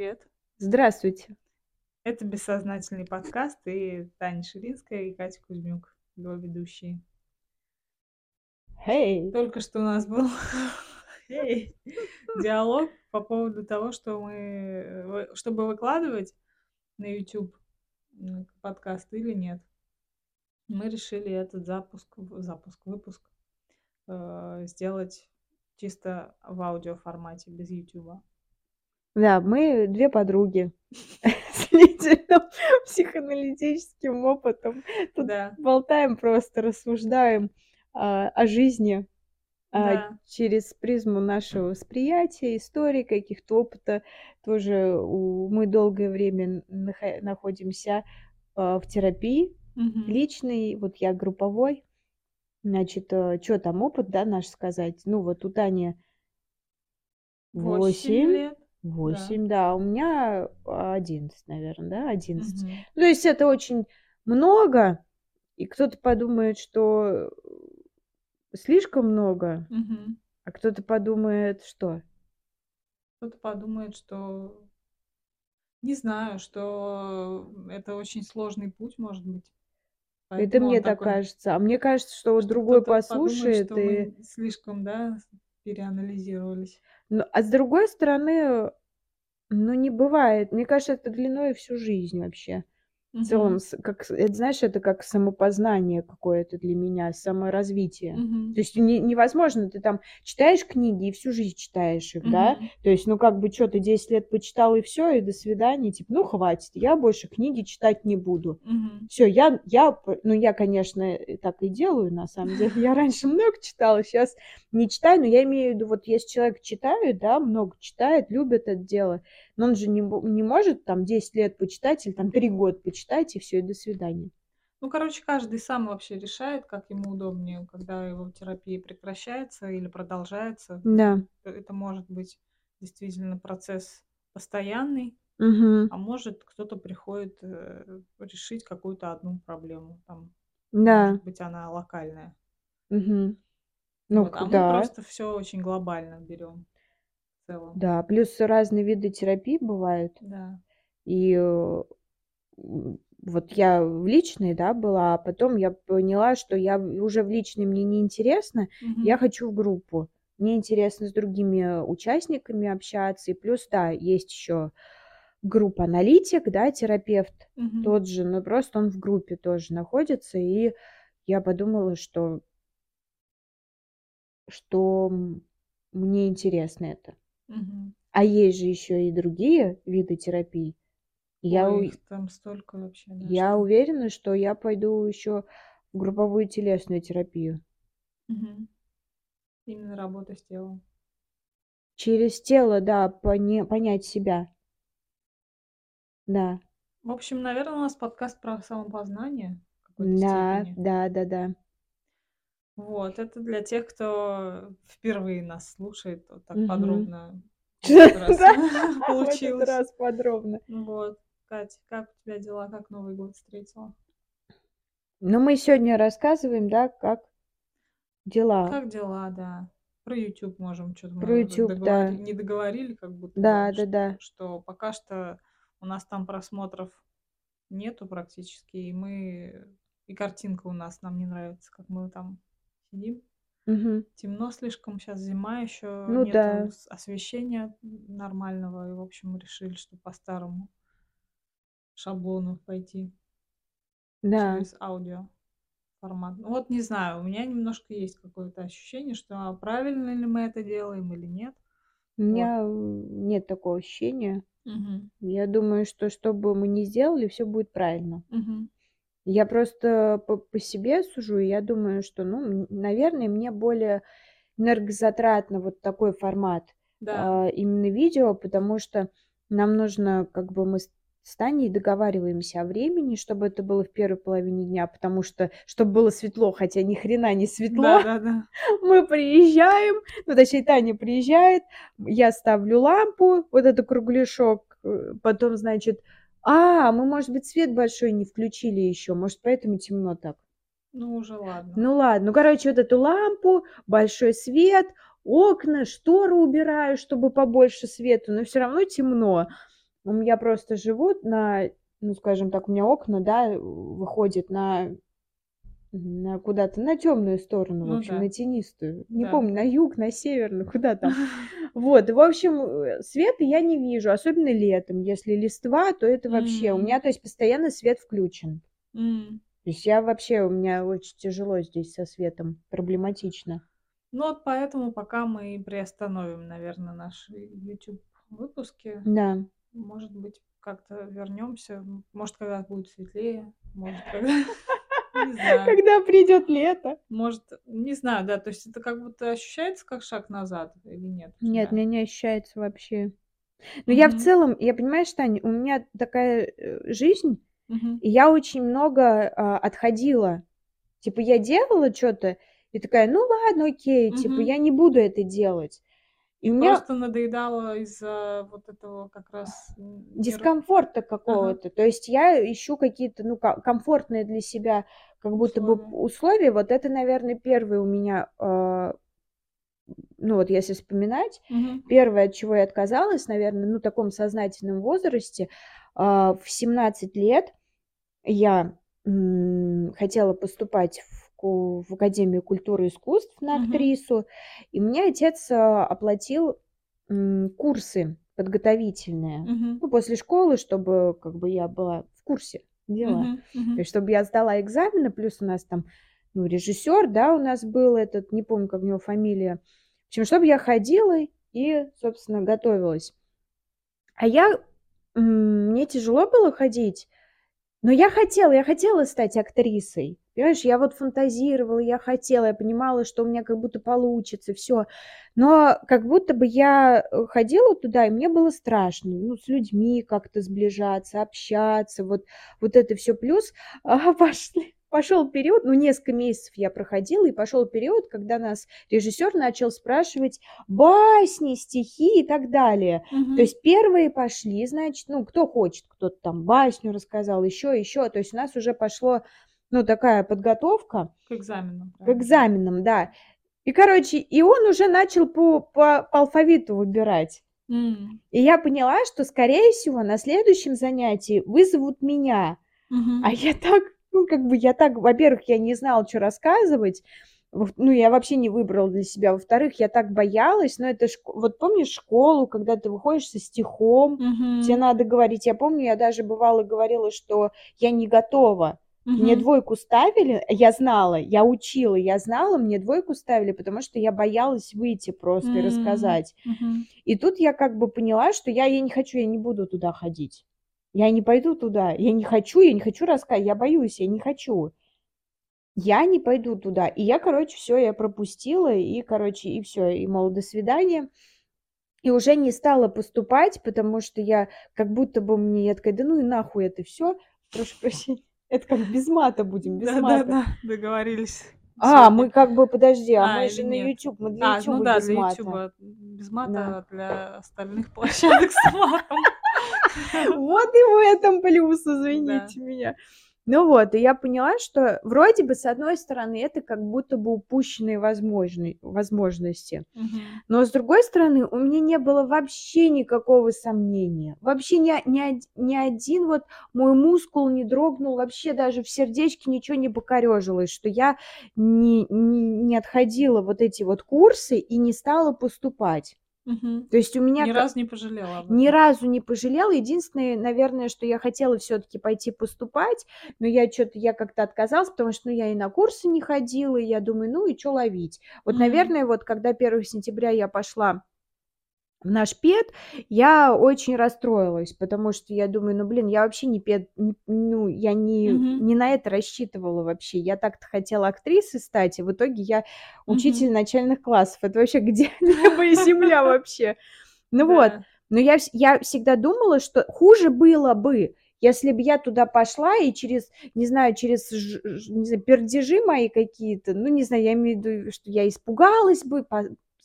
привет. Здравствуйте. Это «Бессознательный подкаст» и Таня Ширинская и Катя Кузьмюк, его ведущие. Hey. Только что у нас был hey, диалог по поводу того, что мы, чтобы выкладывать на YouTube подкаст или нет. Мы решили этот запуск, запуск, выпуск э, сделать чисто в аудиоформате, без YouTube. Да, мы две подруги с длительным психоаналитическим опытом. Тут Да, болтаем просто, рассуждаем а, о жизни а, да, через призму нашего восприятия, истории, каких-то опыта. Тоже у- мы долгое время нахо- находимся а, в терапии мгм. личной, вот я групповой. Значит, что там опыт, да, наш сказать? Ну, вот у Тани Восемь восемь. лет, да. Восемь, да, у меня одиннадцать, наверное, да, одиннадцать. Ну, то есть это очень много, и кто-то подумает, что слишком много, Мгм. а кто-то подумает, что? Кто-то подумает, что не знаю, что это очень сложный путь, может быть. Это Поэтому мне он так такой, кажется. А мне кажется, что вот что другой кто-то подумает, послушает что и... мы слишком, да, переанализировались. Ну, а с другой стороны, ну, не бывает. Мне кажется, это длиной всю жизнь вообще. В целом, как, это, знаешь, это как самопознание какое-то для меня, саморазвитие. Мгм. То есть не- невозможно, ты там читаешь книги и всю жизнь читаешь их, да? Мгм. То есть, ну, как бы, что, ты 10 лет почитал и все, и до свидания, типа, ну, хватит, я больше книги читать не буду. Мгм. Все, я, я, ну, я, конечно, и так и делаю, на самом деле. Я раньше много читала, сейчас не читаю, но я имею в виду, вот если человек читает, да, много читает, любит это дело, но он же не, не может там 10 лет почитать или там 3 года почитать, и все, и до свидания. Ну, короче, каждый сам вообще решает, как ему удобнее, когда его терапия прекращается или продолжается. Да. Это это может быть действительно процесс постоянный, Угу. а может кто-то приходит э, решить какую-то одну проблему. Там, Да. может быть, она локальная. Угу. Ну, Вот, а мы да. просто все очень глобально берем целом. Да, плюс разные виды терапии бывают. Да. И э, вот я в личной, да, была, а потом я поняла, что я уже в личной мне не интересно, я хочу в группу. Мне интересно с другими участниками общаться. И плюс, да, есть еще группа аналитик, да, терапевт Мгм. тот же, но просто он в группе тоже находится. И я подумала, что, что мне интересно это. А есть же еще и другие виды терапии. Я, у- там столько вообще, да, я что. уверена, что я пойду еще в групповую телесную терапию. Мгм. Именно работа с телом. Через тело, да, поне- понять себя. Да, В общем, наверное, у нас подкаст про самопознание да, степени. да, да, да. Вот, это для тех, кто впервые нас слушает, вот так Мгм. подробно получилось. раз подробно. Вот, Катя, как у тебя дела, как Новый год встретила? Но мы сегодня рассказываем, да, как дела. Как дела, да. Про YouTube можем, что-то Про YouTube, да. не договорили, как будто Да, да, да. что пока что у нас там просмотров нету практически, и мы и картинка у нас нам не нравится, как мы там сидим. Мгм. Темно слишком, сейчас зима еще, Ну нету да. с- освещения нормального, и, в общем, решили, что по старому шаблону пойти Да. через аудио формат. Ну вот не знаю, у меня немножко есть какое-то ощущение, что а правильно ли мы это делаем или нет. У Вот. меня м, нет такого ощущения. Мгм. Я думаю, что что бы мы ни сделали, все будет правильно. Мгм. Я просто по, по себе сужу, и я думаю, что, ну, наверное, мне более энергозатратно вот такой формат Да. а, именно видео, потому что нам нужно, как бы мы с Таней договариваемся о времени, чтобы это было в первой половине дня, потому что, чтобы было светло, хотя ни хрена не светло, Да, да, да. мы приезжаем, ну, точнее, Таня приезжает, я ставлю лампу, вот это кругляшок, э, потом, значит, а, мы, может быть, свет большой не включили еще, может, поэтому темно так. Ну, уже ладно. Ну ладно, ну короче, вот эту лампу, большой свет, окна, шторы убираю, чтобы побольше света, но все равно темно. У меня просто живут на, ну, скажем так, у меня окна, да, выходят на на куда-то на темную сторону, в Ну общем, да. на тенистую. Не Да. помню, на юг, на север, ну куда там. Вот, в общем, э, света я не вижу, особенно летом. Если листва, то это вообще... У меня, то есть, постоянно свет включен. То есть я вообще, у меня очень тяжело здесь со светом, проблематично. Ну вот поэтому пока мы и приостановим, наверное, наши YouTube выпуски. Да. Может быть, как-то вернемся. Может, когда будет светлее. Может, когда... Не знаю. Когда придет лето. Может, не знаю, да. То есть это как будто ощущается как шаг назад или нет? Нет, мне не ощущается вообще. Но я в целом, я понимаешь, Таня, у меня такая э, жизнь, Мгм. и я очень много а, отходила. Типа я делала что-то, и такая, ну ладно, окей, типа Мгм. я не буду это делать. И меня Просто надоедало из-за вот этого как раз... дискомфорта какого-то. То есть я ищу какие-то, ну, комфортные для себя как будто бы Условия. Вот это, наверное, первый у меня, а, ну вот если вспоминать, Мгм. Первое, от чего я отказалась, наверное, ну, в таком сознательном возрасте, а, в 17 лет я м, хотела поступать в, в Академию культуры и искусств на актрису, и мне отец а, оплатил курсы подготовительные, Мгм. ну, после школы, чтобы как бы я была в курсе дела. Мгм. Мгм. То есть, чтобы я сдала экзамены, плюс у нас там, ну, режиссер, да, у нас был этот, не помню, как у него фамилия. В общем, чтобы я ходила и, собственно, готовилась. А я, мне тяжело было ходить, но я хотела, я хотела стать актрисой. Понимаешь, я вот фантазировала, я хотела, я понимала, что у меня как будто получится, все. Но как будто бы я э, ходила туда, и мне было страшно, ну, с людьми как-то сближаться, общаться, вот, вот это все. Плюс а, пошли, пошел период, ну, несколько месяцев я проходила, и пошел период, когда нас режиссер начал спрашивать басни, стихи и так далее. Мгм. То есть первые пошли, значит, ну, кто хочет, кто-то там басню рассказал, еще, еще. То есть у нас уже пошло, ну, такая подготовка К экзамену. к правильно. экзаменам, да. И, короче, и он уже начал по, по, по алфавиту выбирать. М. И я поняла, что, скорее всего, на следующем занятии вызовут меня. Мгм. А я так, ну, как бы, я так, во-первых, я не знала, что рассказывать, ну, я вообще не выбрала для себя. Во-вторых, я так боялась, но это, шко- вот помнишь школу, когда ты выходишь со стихом, тебе Мгм. надо говорить. Я помню, я даже бывало говорила, что я не готова. Мне Мгм. двойку ставили, я знала, я учила, я знала, мне двойку ставили, потому что я боялась выйти просто и М. рассказать. Мгм. И тут я как бы поняла, что я, я не хочу, я не буду туда ходить. Я не пойду туда. Я не хочу, я не хочу рассказать, я боюсь, я не хочу. Я не пойду туда. И я, короче, все, я пропустила, и, короче, и все, и, мол, до свидания. И уже не стала поступать, потому что я как будто бы мне, я такая, да ну и нахуй это все. Прошу прощения. Это как без мата будем, без мата. Да-да-да, договорились. А, сегодня. мы как бы, подожди, а, А, мы же на нет? YouTube, мы для А, YouTube ну да, без для мата. Ютуба без мата, Да. а для остальных площадок с матом. Вот и в этом плюс, извините меня. Ну вот, и я поняла, что вроде бы, с одной стороны, это как будто бы упущенные возможны- возможности. Но с другой стороны, у меня не было вообще никакого сомнения. Вообще ни, ни, ни один вот мой мускул не дрогнул, вообще даже в сердечке ничего не покорежилось, что я не, не, не отходила вот эти вот курсы и не стала поступать. То есть у меня Ни разу не пожалела ни разу не пожалела. Единственное, наверное, что я хотела все-таки пойти поступать, но я что-то, я как-то отказалась, потому что, ну, я и на курсы не ходила, и я думаю, ну, и что ловить. Вот, Мгм. наверное, вот когда 1 сентября я пошла в наш ПЕД, я очень расстроилась, потому что я думаю, ну, блин, я вообще не пед, не- ну, я не, Мгм. не на это рассчитывала вообще. Я так-то хотела актрисой стать, и в итоге я учитель Мгм. начальных классов. Это вообще где и земля вообще. Ну вот, но я, я всегда думала, что хуже было бы, если бы я туда пошла и через, не знаю, через, не знаю, пердежи мои какие-то, ну, не знаю, я имею в виду, что я испугалась бы,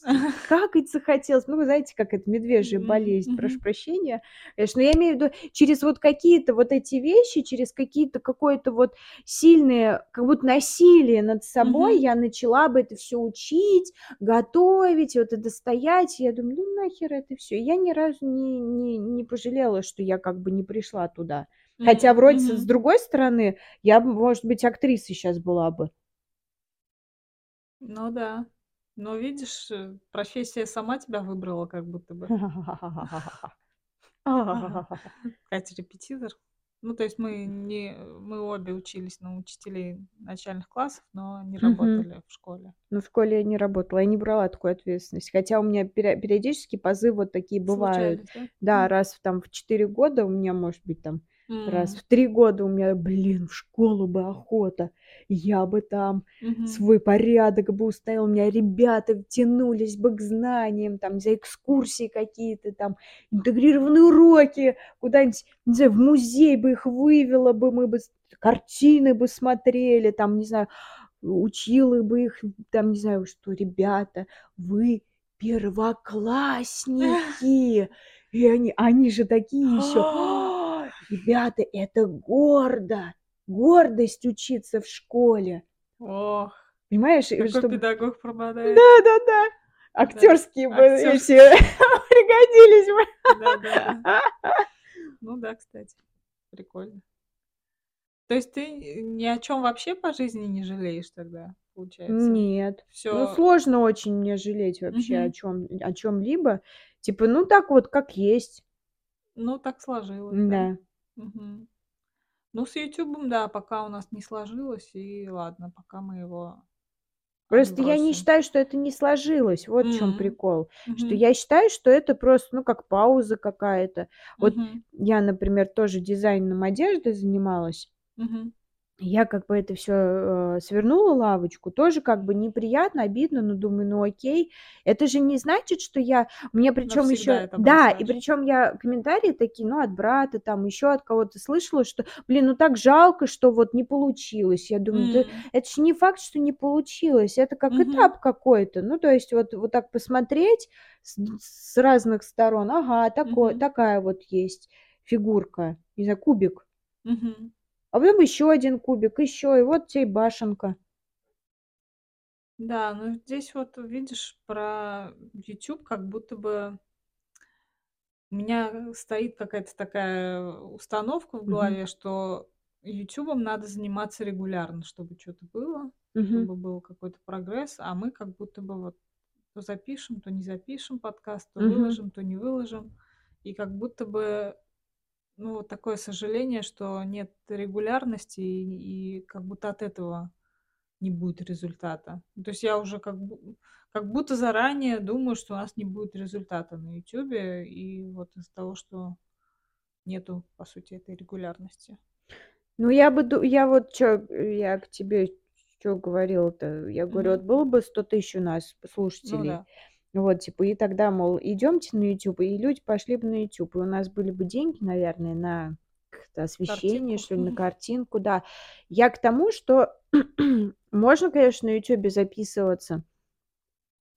какать захотелось. Ну, вы знаете, как это медвежья болезнь, прошу мгм. прощения. Конечно, но я имею в виду через вот какие-то вот эти вещи, через какие-то какое-то вот сильное, как будто насилие над собой Мгм. я начала бы это все учить, готовить, вот это стоять. Я думаю, ну нахер это все. Я ни разу не, не, не пожалела, что я как бы не пришла туда. Хотя М, вроде с с другой стороны, я может быть, актрисой сейчас была бы. Ну да. Но видишь, э, профессия сама тебя выбрала как будто бы. Катя репетитор. Ну, то есть мы не мы обе учились на учителей начальных классов, но не Мгм. работали в школе. Ну, в школе я не работала, я не брала такую ответственность. Хотя у меня перио периодически позывы вот такие бывают. Случались, да? Раз в там в 4 года у меня, может быть, там раз М. в 3 года у меня, блин, в школу бы охота. Я бы там Мгм. свой порядок бы установила, у меня ребята тянулись бы к знаниям, там, за экскурсии какие-то, там, интегрированные уроки, куда-нибудь, не знаю, в музей бы их вывела бы, мы бы картины бы смотрели, там, не знаю, учила бы их, там, не знаю, что, ребята, вы первоклассники. И они, они же такие еще, ребята, это гордо, гордость учиться в школе. Ох, Понимаешь, какой чтобы... педагог пропадает. Да, да, да. Актерские бы актерские. эти пригодились бы. Да-да. Ну да, кстати. Прикольно. То есть ты ни о чем вообще по жизни не жалеешь тогда, получается? Нет. Ну, Всё сложно очень мне жалеть вообще о Мгм. чем о чем-либо. Типа, ну так вот, как есть. Ну, так сложилось, да? Да. Мгм. Ну, с "Ютубом", да, пока у нас не сложилось, и ладно, пока мы его Просто я не считаю, что это не сложилось. Вот в чём М. прикол. Что Мгм. я считаю, что это просто, ну, как пауза какая-то. Вот Мгм. я, например, тоже дизайном одежды занималась. Мгм. Я как бы это всё, э, свернула лавочку. Тоже как бы неприятно, обидно, но думаю: "Ну окей". Это же не значит, что я мне ещё это Да, и причём я комментарии такие, ну, от брата, там ещё от кого-то слышала, что: "Блин, ну так жалко, что вот не получилось". Я думаю: "Да М. это ж не факт, что не получилось, это как Мгм. этап какой-то". Ну, то есть вот вот так посмотреть с с разных сторон. Ага, такой Мгм. такая вот есть фигурка, не знаю, кубик. Мгм. А потом ещё один кубик, ещё, и вот те и башенка. Да, ну здесь вот видишь, про "Ютуб" как будто бы у меня стоит какая-то такая установка в голове, что "Ютубом" надо заниматься регулярно, чтобы чё-то было, Мгм. чтобы был какой-то прогресс, а мы как будто бы вот то запишем, то не запишем подкаст, то Мгм. выложим, то не выложим. И как будто бы, ну, вот такое сожаление, что нет регулярности, и и как будто от этого не будет результата. Ну, то есть я уже как бу как будто заранее думаю, что у нас не будет результата на "Ютубе", и вот из-за того, что нету, по сути, этой регулярности. Ну, я бы я вот чё, я к тебе чё говорила-то. Я говорю, вот Мгм. было бы 100 тысяч у нас Ну слушателей, да. Вот, типа, и тогда, мол, идёмте на "Ютуб", и люди пошли бы на "Ютуб", и у нас были бы деньги, наверное, на освещение, Картинку. что ли, на картинку, да. Я к тому, что можно, конечно, на "Ютубе" записываться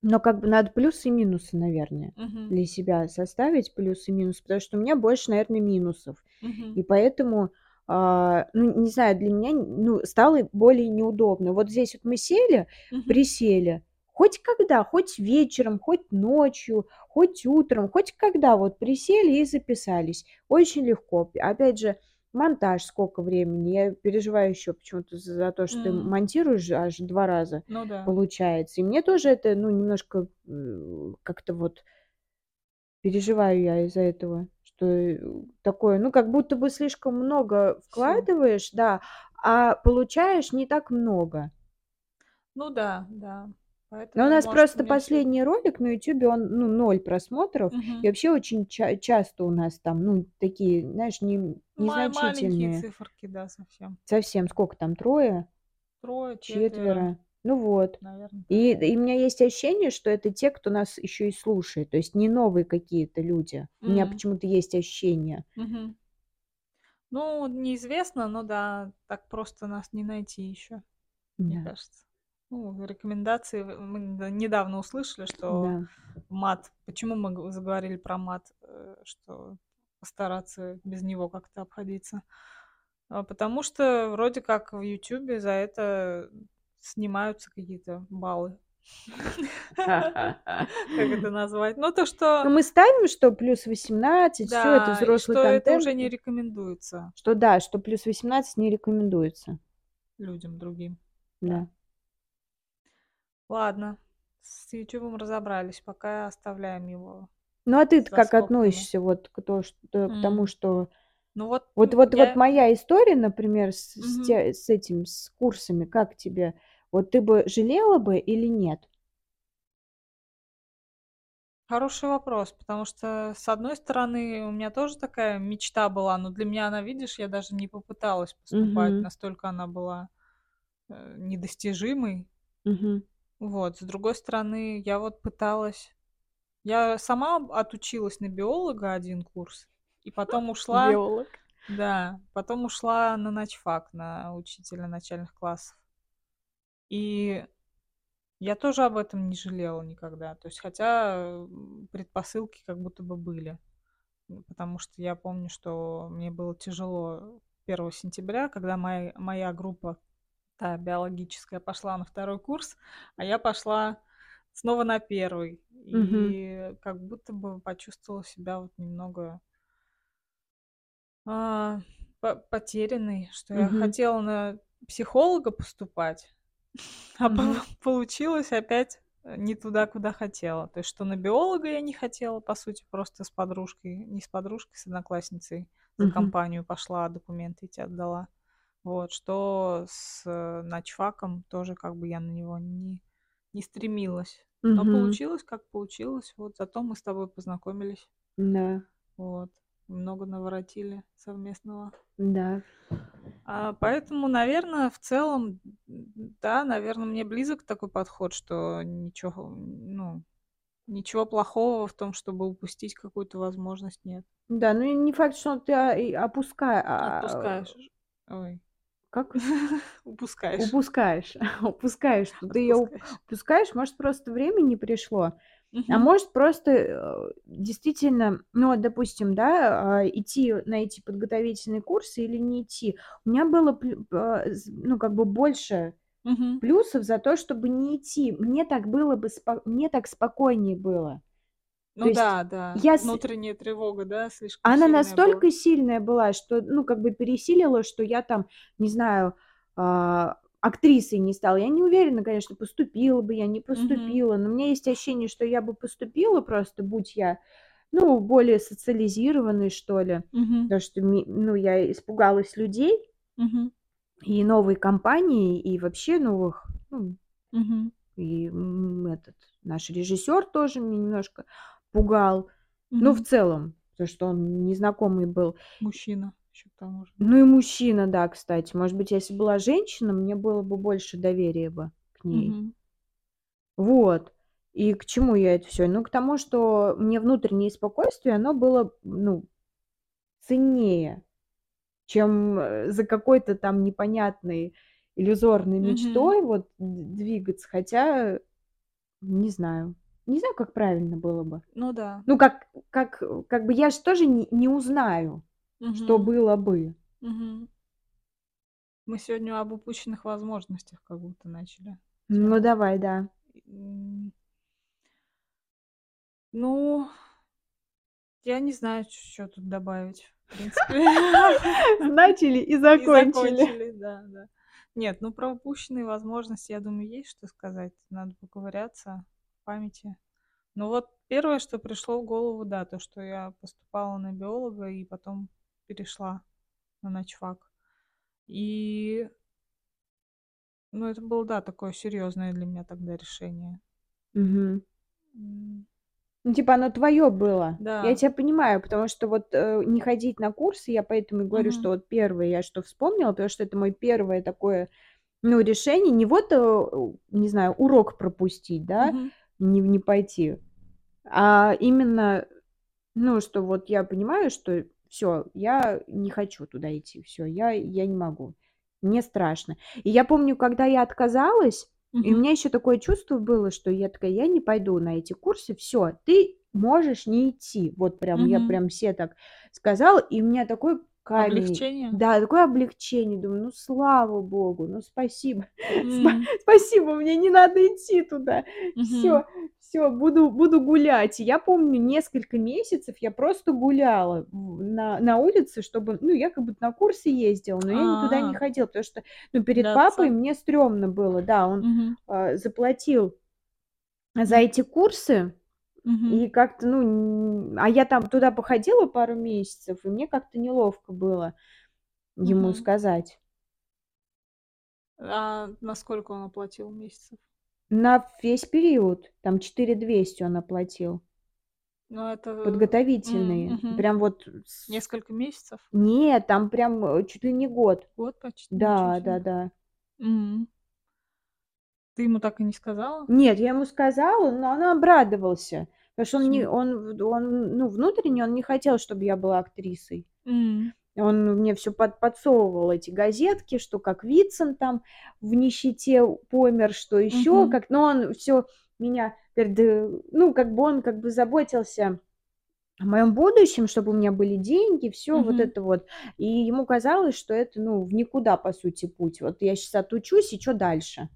но как бы надо плюсы и минусы, наверное, Мгм. для себя составить, плюсы и минусы, потому что у меня больше, наверно, минусов. Мгм. И поэтому, а, ну, не знаю, для меня, ну, стало более неудобно. Вот здесь вот мы сели, Мгм. присели, хоть когда, хоть вечером, хоть ночью, хоть утром, хоть когда вот присели и записались. Очень легко. Опять же, монтаж сколько времени. Я переживаю ещё почему-то за то, что ты М. монтируешь аж 2 раза, Ну да. получается. И мне тоже это, ну, немножко, как-то вот переживаю я из-за этого, что, э, такое, ну, как будто бы слишком много вкладываешь, да, а получаешь не так много. Ну да, да. Но у Поэтому, нас просто меньше последний ролик на "Ютубе", он, ну, 0 просмотров. И Мгм. вообще очень ча часто у нас там, ну, такие, знаешь, не Ма маленькие незначительные. циферки, да, совсем. Совсем, сколько там, 3? 3, 4, 4? Ну вот. наверно, так. И и у меня есть ощущение, что это те, кто нас ещё и слушает, то есть не новые какие-то люди. У меня почему-то есть ощущение. Мгм. Ну, неизвестно, но да, так просто нас не найти ещё, мне Да. кажется. Ну, рекомендации мы недавно услышали, что Да. мат. Почему мы заговорили про мат, э, что постараться без него как-то обходиться? А, потому что вроде как в "Ютубе" за это снимаются какие-то баллы. Как это назвать? Ну, то, Ну, что мы ставим, что плюс 18, всё, это взрослый что это контент. уже не рекомендуется Что да, что плюс 18 не рекомендуется. людям другим. Да. Ладно, с "Ютубом" разобрались, пока оставляем его Ну, а за как скобками. относишься вот к то что к тому, что Ну вот, вот вот вот я моя история, например, с с Мгм. те с этим, с курсами, как тебе? Вот ты бы жалела бы или нет? Хороший вопрос, потому что, с одной стороны, у меня тоже такая мечта была, но для меня она, видишь, я даже не попыталась поступать, Мгм. настолько она была, э, недостижимой. Мгм. Вот, с другой стороны, я вот пыталась я сама отучилась на биолога 1 курс, и потом ушла Биолог. Да, потом ушла на начфак, на учителя начальных классов. И я тоже об этом не жалела никогда. То есть, хотя, предпосылки как будто бы были. Потому что я помню, что мне было тяжело 1 сентября, когда моя моя группа, та биологическая, пошла на 2 курс, а я пошла снова на 1. Мгм. И как будто бы почувствовала себя вот немного а, по потерянной, что я Мгм. хотела на психолога поступать, а Мгм. получилось опять, э, не туда, куда хотела. То есть, что на биолога я не хотела, по сути, просто с подружкой, не с подружкой, с одноклассницей за Мгм. компанию пошла, документы эти отдала. Вот, что с начфаком тоже как бы я на него не не стремилась. Но Мгм. получилось, как получилось. Вот, зато мы с тобой познакомились. Да. Вот, много наворотили совместного. Да. А, поэтому, наверно, в целом, да, наверно, мне близок такой подход, что ничего, ну, ничего плохого в том, чтобы упустить какую-то возможность, нет. Да, ну не факт, что ты, а, и опуска а, Отпускаешь. Ой. Как? Упускаешь. Упускаешь, упускаешь, что ты Отпускаешь. упускаешь. Может, просто время не пришло, а может, просто, э, действительно, ну допустим, да, а, идти на эти подготовительные курсы или не идти. У меня было а, ну, как бы больше плюсов за то, чтобы не идти. Мне так было бы спо мне так спокойнее было. То Ну есть да, да, я внутренняя тревога, да, слишком Она сильная была. настолько сильная была, что, ну, как бы пересилила, что я там, не знаю, а, актрисой не стала. Я не уверена, конечно, поступила бы я, не поступила, но у меня есть ощущение, что я бы поступила просто, будь я, ну, более социализированной, что ли. Мгм. Потому что ну, я испугалась людей Мгм. и новой компании, и вообще новых, ну Мгм. и, этот наш режиссёр тоже меня немножко пугал. Ну, в целом, потому что он незнакомый был. Мужчина ещё к тому же. Ну и мужчина, да, кстати. Может быть, если бы была женщина, мне было бы больше доверия бы к ней. Мгм. Вот. И к чему я это всё? Ну, к тому, что мне внутреннее спокойствие, оно было, ну, ценнее, чем, э, за какой-то там непонятной иллюзорной мечтой вот д двигаться. Хотя, не знаю, не знаю, как правильно было бы. Ну да. Ну, как как как бы я ж тоже не не узнаю, что Мгм. было бы. Мгм. Мы сегодня об упущенных возможностях как будто начали Ну, тему. давай, да. Ну я не знаю, ч чё тут добавить. Начали и закончили. да, да. Нет, ну, про упущенные возможности, я думаю, есть что сказать. Надо поковыряться памяти. Ну, вот 1, что пришло в голову, да, то, что я поступала на биолога и потом перешла на начфак. И ну, это было, да, такое серьёзное для меня тогда решение. М. Ну, типа оно твоё было. Я Да. тя понимаю, потому что вот, э, не ходить на курсы, я поэтому и говорю, Мгм. что вот 1 я что вспомнила, потому что это мое 1 такое, ну, решение. Не вот, э, не знаю, урок пропустить, да, Мгм. Не не пойти, а именно, ну, что вот я понимаю, что всё, я не хочу туда идти, всё, я я не могу, мне страшно. И я помню, когда я отказалась И у меня еще такое чувство было, что я такая: "Я не пойду на эти курсы, все, ты можешь не идти". Вот прям я прям все так сказала, и у меня такой камень. Облегчение? Да, такое облегчение. Думаю, ну слава богу, ну спасибо. М. Спасибо, мне не надо идти туда. Мгм. Все, все, буду, буду гулять. И я помню, несколько месяцев я просто гуляла на, на улице, чтобы, ну, я как бы на курсы ездила, но я никуда не А. ходила, потому что, ну, перед Для папой мне стрёмно было, да, он Мгм. а, заплатил за эти курсы, Мгм. и как-то, ну, н- а я там туда походила пару месяцев, и мне как-то неловко было ему Мгм. сказать. А на сколько он оплатил месяцев? На весь период, там 4200 он оплатил, Ну, это, м, подготовительные, мгм. прям вот с- Несколько месяцев? Нет, там прям э, чуть ли не год. Год почти? Да, Ничего да, себе. да. Ты ему так и не сказала? Нет, я ему сказала, но он обрадовался, потому что он не, он, он, ну, внутренне он не хотел, чтобы я была актрисой. М. Он мне все под, подсовывал эти газетки, что как Вицин там в нищете помер, что еще, Мгм. как, но он все меня, ну, как бы он как бы заботился о моем будущем, чтобы у меня были деньги, все вот Мгм. это вот. И ему казалось, что это, ну, в никуда, по сути, путь. Вот я сейчас отучусь, и что дальше?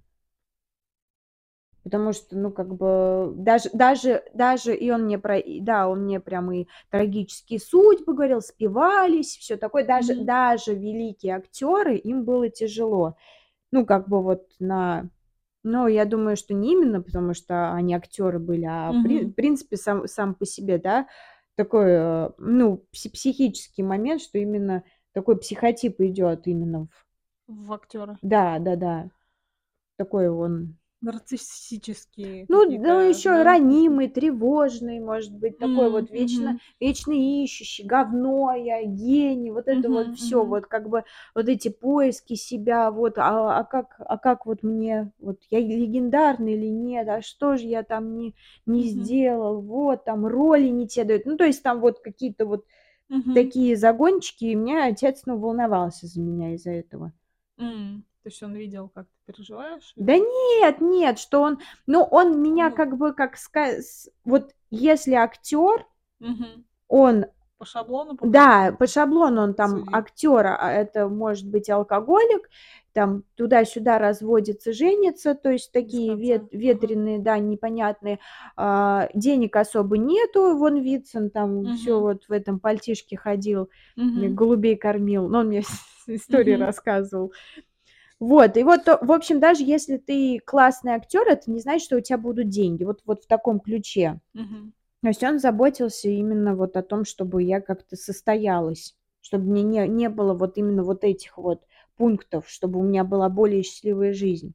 Потому что, ну, как бы, даже, даже, даже, и он мне про, да, он мне прям и трагические судьбы говорил, спивались, все такое. Даже, Мгм. даже великие актеры, им было тяжело. Ну, как бы вот на... Ну, я думаю, что не именно потому, что они актеры были, а в при- в принципе сам, сам по себе, да, такой, э, ну, пси- психический момент, что именно такой психотип идет именно в... В актера. Да, да, да. Такой он Нарциссические Ну, да, еще да? ранимый, тревожный, может быть, такой М, вот вечно, мгм. вечно ищущий, говно я, гений, вот это вот Мгм, все, мгм. вот как бы вот эти поиски себя, вот, а, а как, а как вот мне, вот я легендарный или нет, а что же я там не, не Мгм. сделал, вот, там роли не те дают, ну, то есть там вот какие-то вот Мгм. такие загончики, и мне отец, ну, волновался за меня из-за этого. М. То есть он видел, как ты переживаешь? Да нет, нет, что он, ну, он меня Ну. как бы, как сказать, вот если актер, Мгм. он, По шаблону? по да, по шаблону он там Судил. актер, а это может быть алкоголик, там туда-сюда разводится, женится, то есть такие вет- ветреные, да, непонятные, а, денег особо нету, вон Вицин там все Мгм. вот в этом пальтишке ходил, Мгм. голубей кормил, но он мне истории Мгм. рассказывал. Вот, и вот, в общем, даже если ты классный актер, это не значит, что у тебя будут деньги. Вот, вот в таком ключе. Мгм. То есть он заботился именно вот о том, чтобы я как-то состоялась, чтобы мне не, не было вот именно вот этих вот пунктов, чтобы у меня была более счастливая жизнь.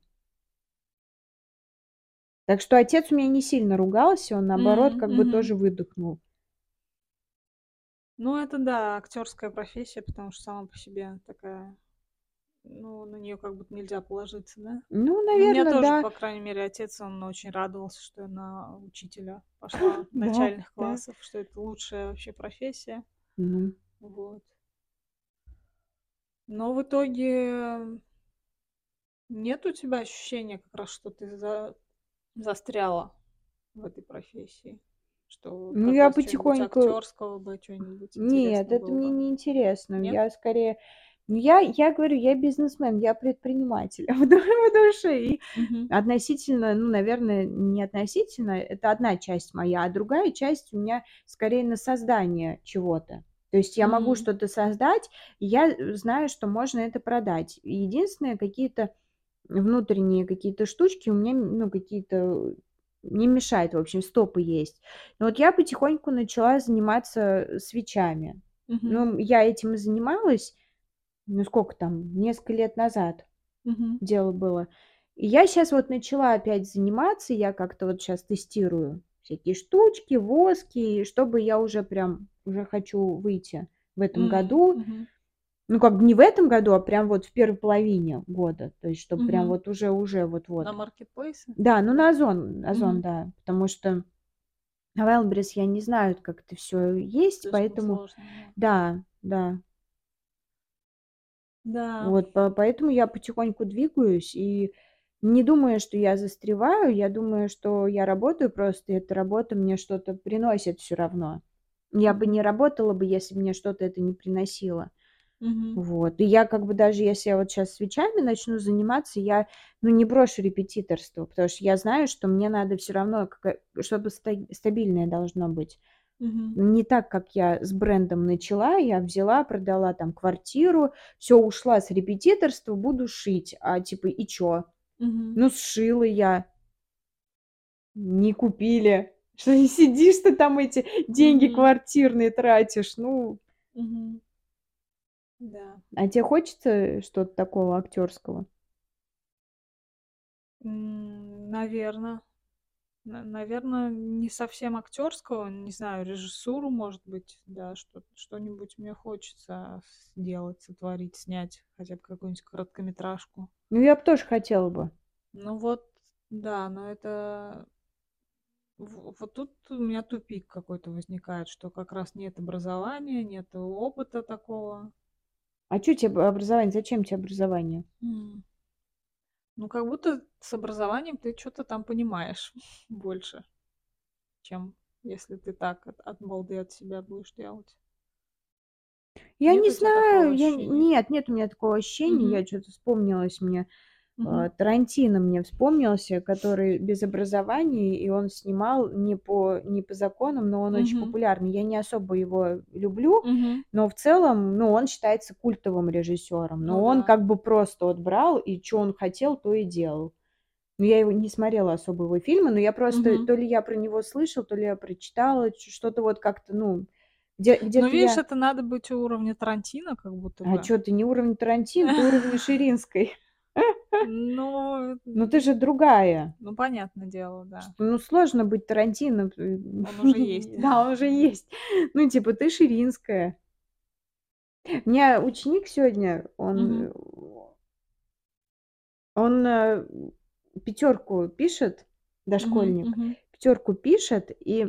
Так что отец у меня не сильно ругался, он наоборот М, как бы мгм. тоже выдохнул. Ну, это да, актерская профессия, потому что сама по себе такая, ну, на нее как будто нельзя положиться, да? Ну, Ну, у меня наверное, тоже, да. по крайней мере, отец, он очень радовался, что я на учителя пошла начальных классов, что это лучшая вообще профессия. Вот. Но в итоге нет у тебя ощущения как раз, что ты за- застряла в этой профессии? Что Ну, я потихоньку... актерского бы, что-нибудь Нет, это было мне не интересно. Я скорее... Ну, я, я говорю, я бизнесмен, я предприниматель в в душе. И Мгм. относительно, ну, наверное, не относительно, это одна часть моя, а другая часть у меня скорее на создание чего-то. То есть я могу М. что-то создать, и я знаю, что можно это продать. Единственное, какие-то внутренние какие-то штучки у меня, ну, какие-то не мешает, в общем, стопы есть. Но вот я потихоньку начала заниматься свечами. Мгм. Ну, я этим и занималась, ну, сколько там, несколько лет назад Мгм. дело было. И я сейчас вот начала опять заниматься, я как-то вот сейчас тестирую всякие штучки, воски, чтобы я уже прям, уже хочу выйти в этом М, году. мгм. Ну, как бы не в этом году, а прям вот в первой половине года. То есть, чтобы прям Мгм. вот уже, уже вот-вот. На маркетплейсе? Да, ну на Озон, Озон, Мгм. да, потому что в Wildberries я не знаю, как это все есть, Слишком поэтому, сложно, да. да, да, вот, по- поэтому я потихоньку двигаюсь, и Не думаю, что я застреваю, я думаю, что я работаю просто, и эта работа мне что-то приносит всё равно. Я бы не работала бы, если бы мне что-то это не приносило. Мгм. Вот. И я как бы даже если я вот щас свечами начну заниматься, я, ну, не брошу репетиторство, потому что я знаю, что мне надо всё равно ста стабильное должно быть. Мгм. Не так, как я с брендом начала. Я взяла, продала там квартиру, всё, ушла с репетиторства, буду шить. А типа и чё? Мгм. Ну, сшила я. Не купили. Что не сидишь ты там, эти деньги Мгм. квартирные тратишь? Ну Мгм. Да. А те хочется что-то такого актёрского? М, наверно. На наверно, не совсем актёрского, не знаю, режиссуру, может быть, да, что что-нибудь мне хочется сделать, сотворить, снять хотя бы какую-нибудь короткометражку. Ну, я б тоже хотела бы. Ну вот, да, но это в вот тут у меня тупик какой-то возникает, что как раз нет образования, нету опыта такого. А чё те б образование? Зачем те образование? М. Ну, как будто с образованием ты чё-то там понимаешь больше, чем если ты так от от балды от себя будешь делать. Я Нет не знаю, я нет, нет у меня такого ощущения. Мгм. Я чё-то вспомнилось мне, А, Тарантино мне вспомнился, который без образования, и он снимал не по не по законам, но он очень Мгм. популярный. Я не особо его люблю, Мгм. но в целом, ну, он считается культовым режиссёром. Но Ну он да. как бы просто вот брал, и чё он хотел, то и делал. Но я его не смотрела особо его фильмы, но я просто Мгм. то ли я про него слышала, то ли я прочитала, что-то вот как-то, ну, где Ну, где-то видишь, я это надо быть уровня Тарантино как будто А бы. чё ты не уровня Тарантино, ты уровня Ширинской. Но, Ну, ты же другая. ну, понятное дело, да. Что, ну, сложно быть Тарантино. П Он уже есть. Да, он уже есть. Ну, типа, ты Ширинская. У меня ученик сегодня, он, э он, э, пятёрку пишет, дошкольник, мгм. пятёрку пишет и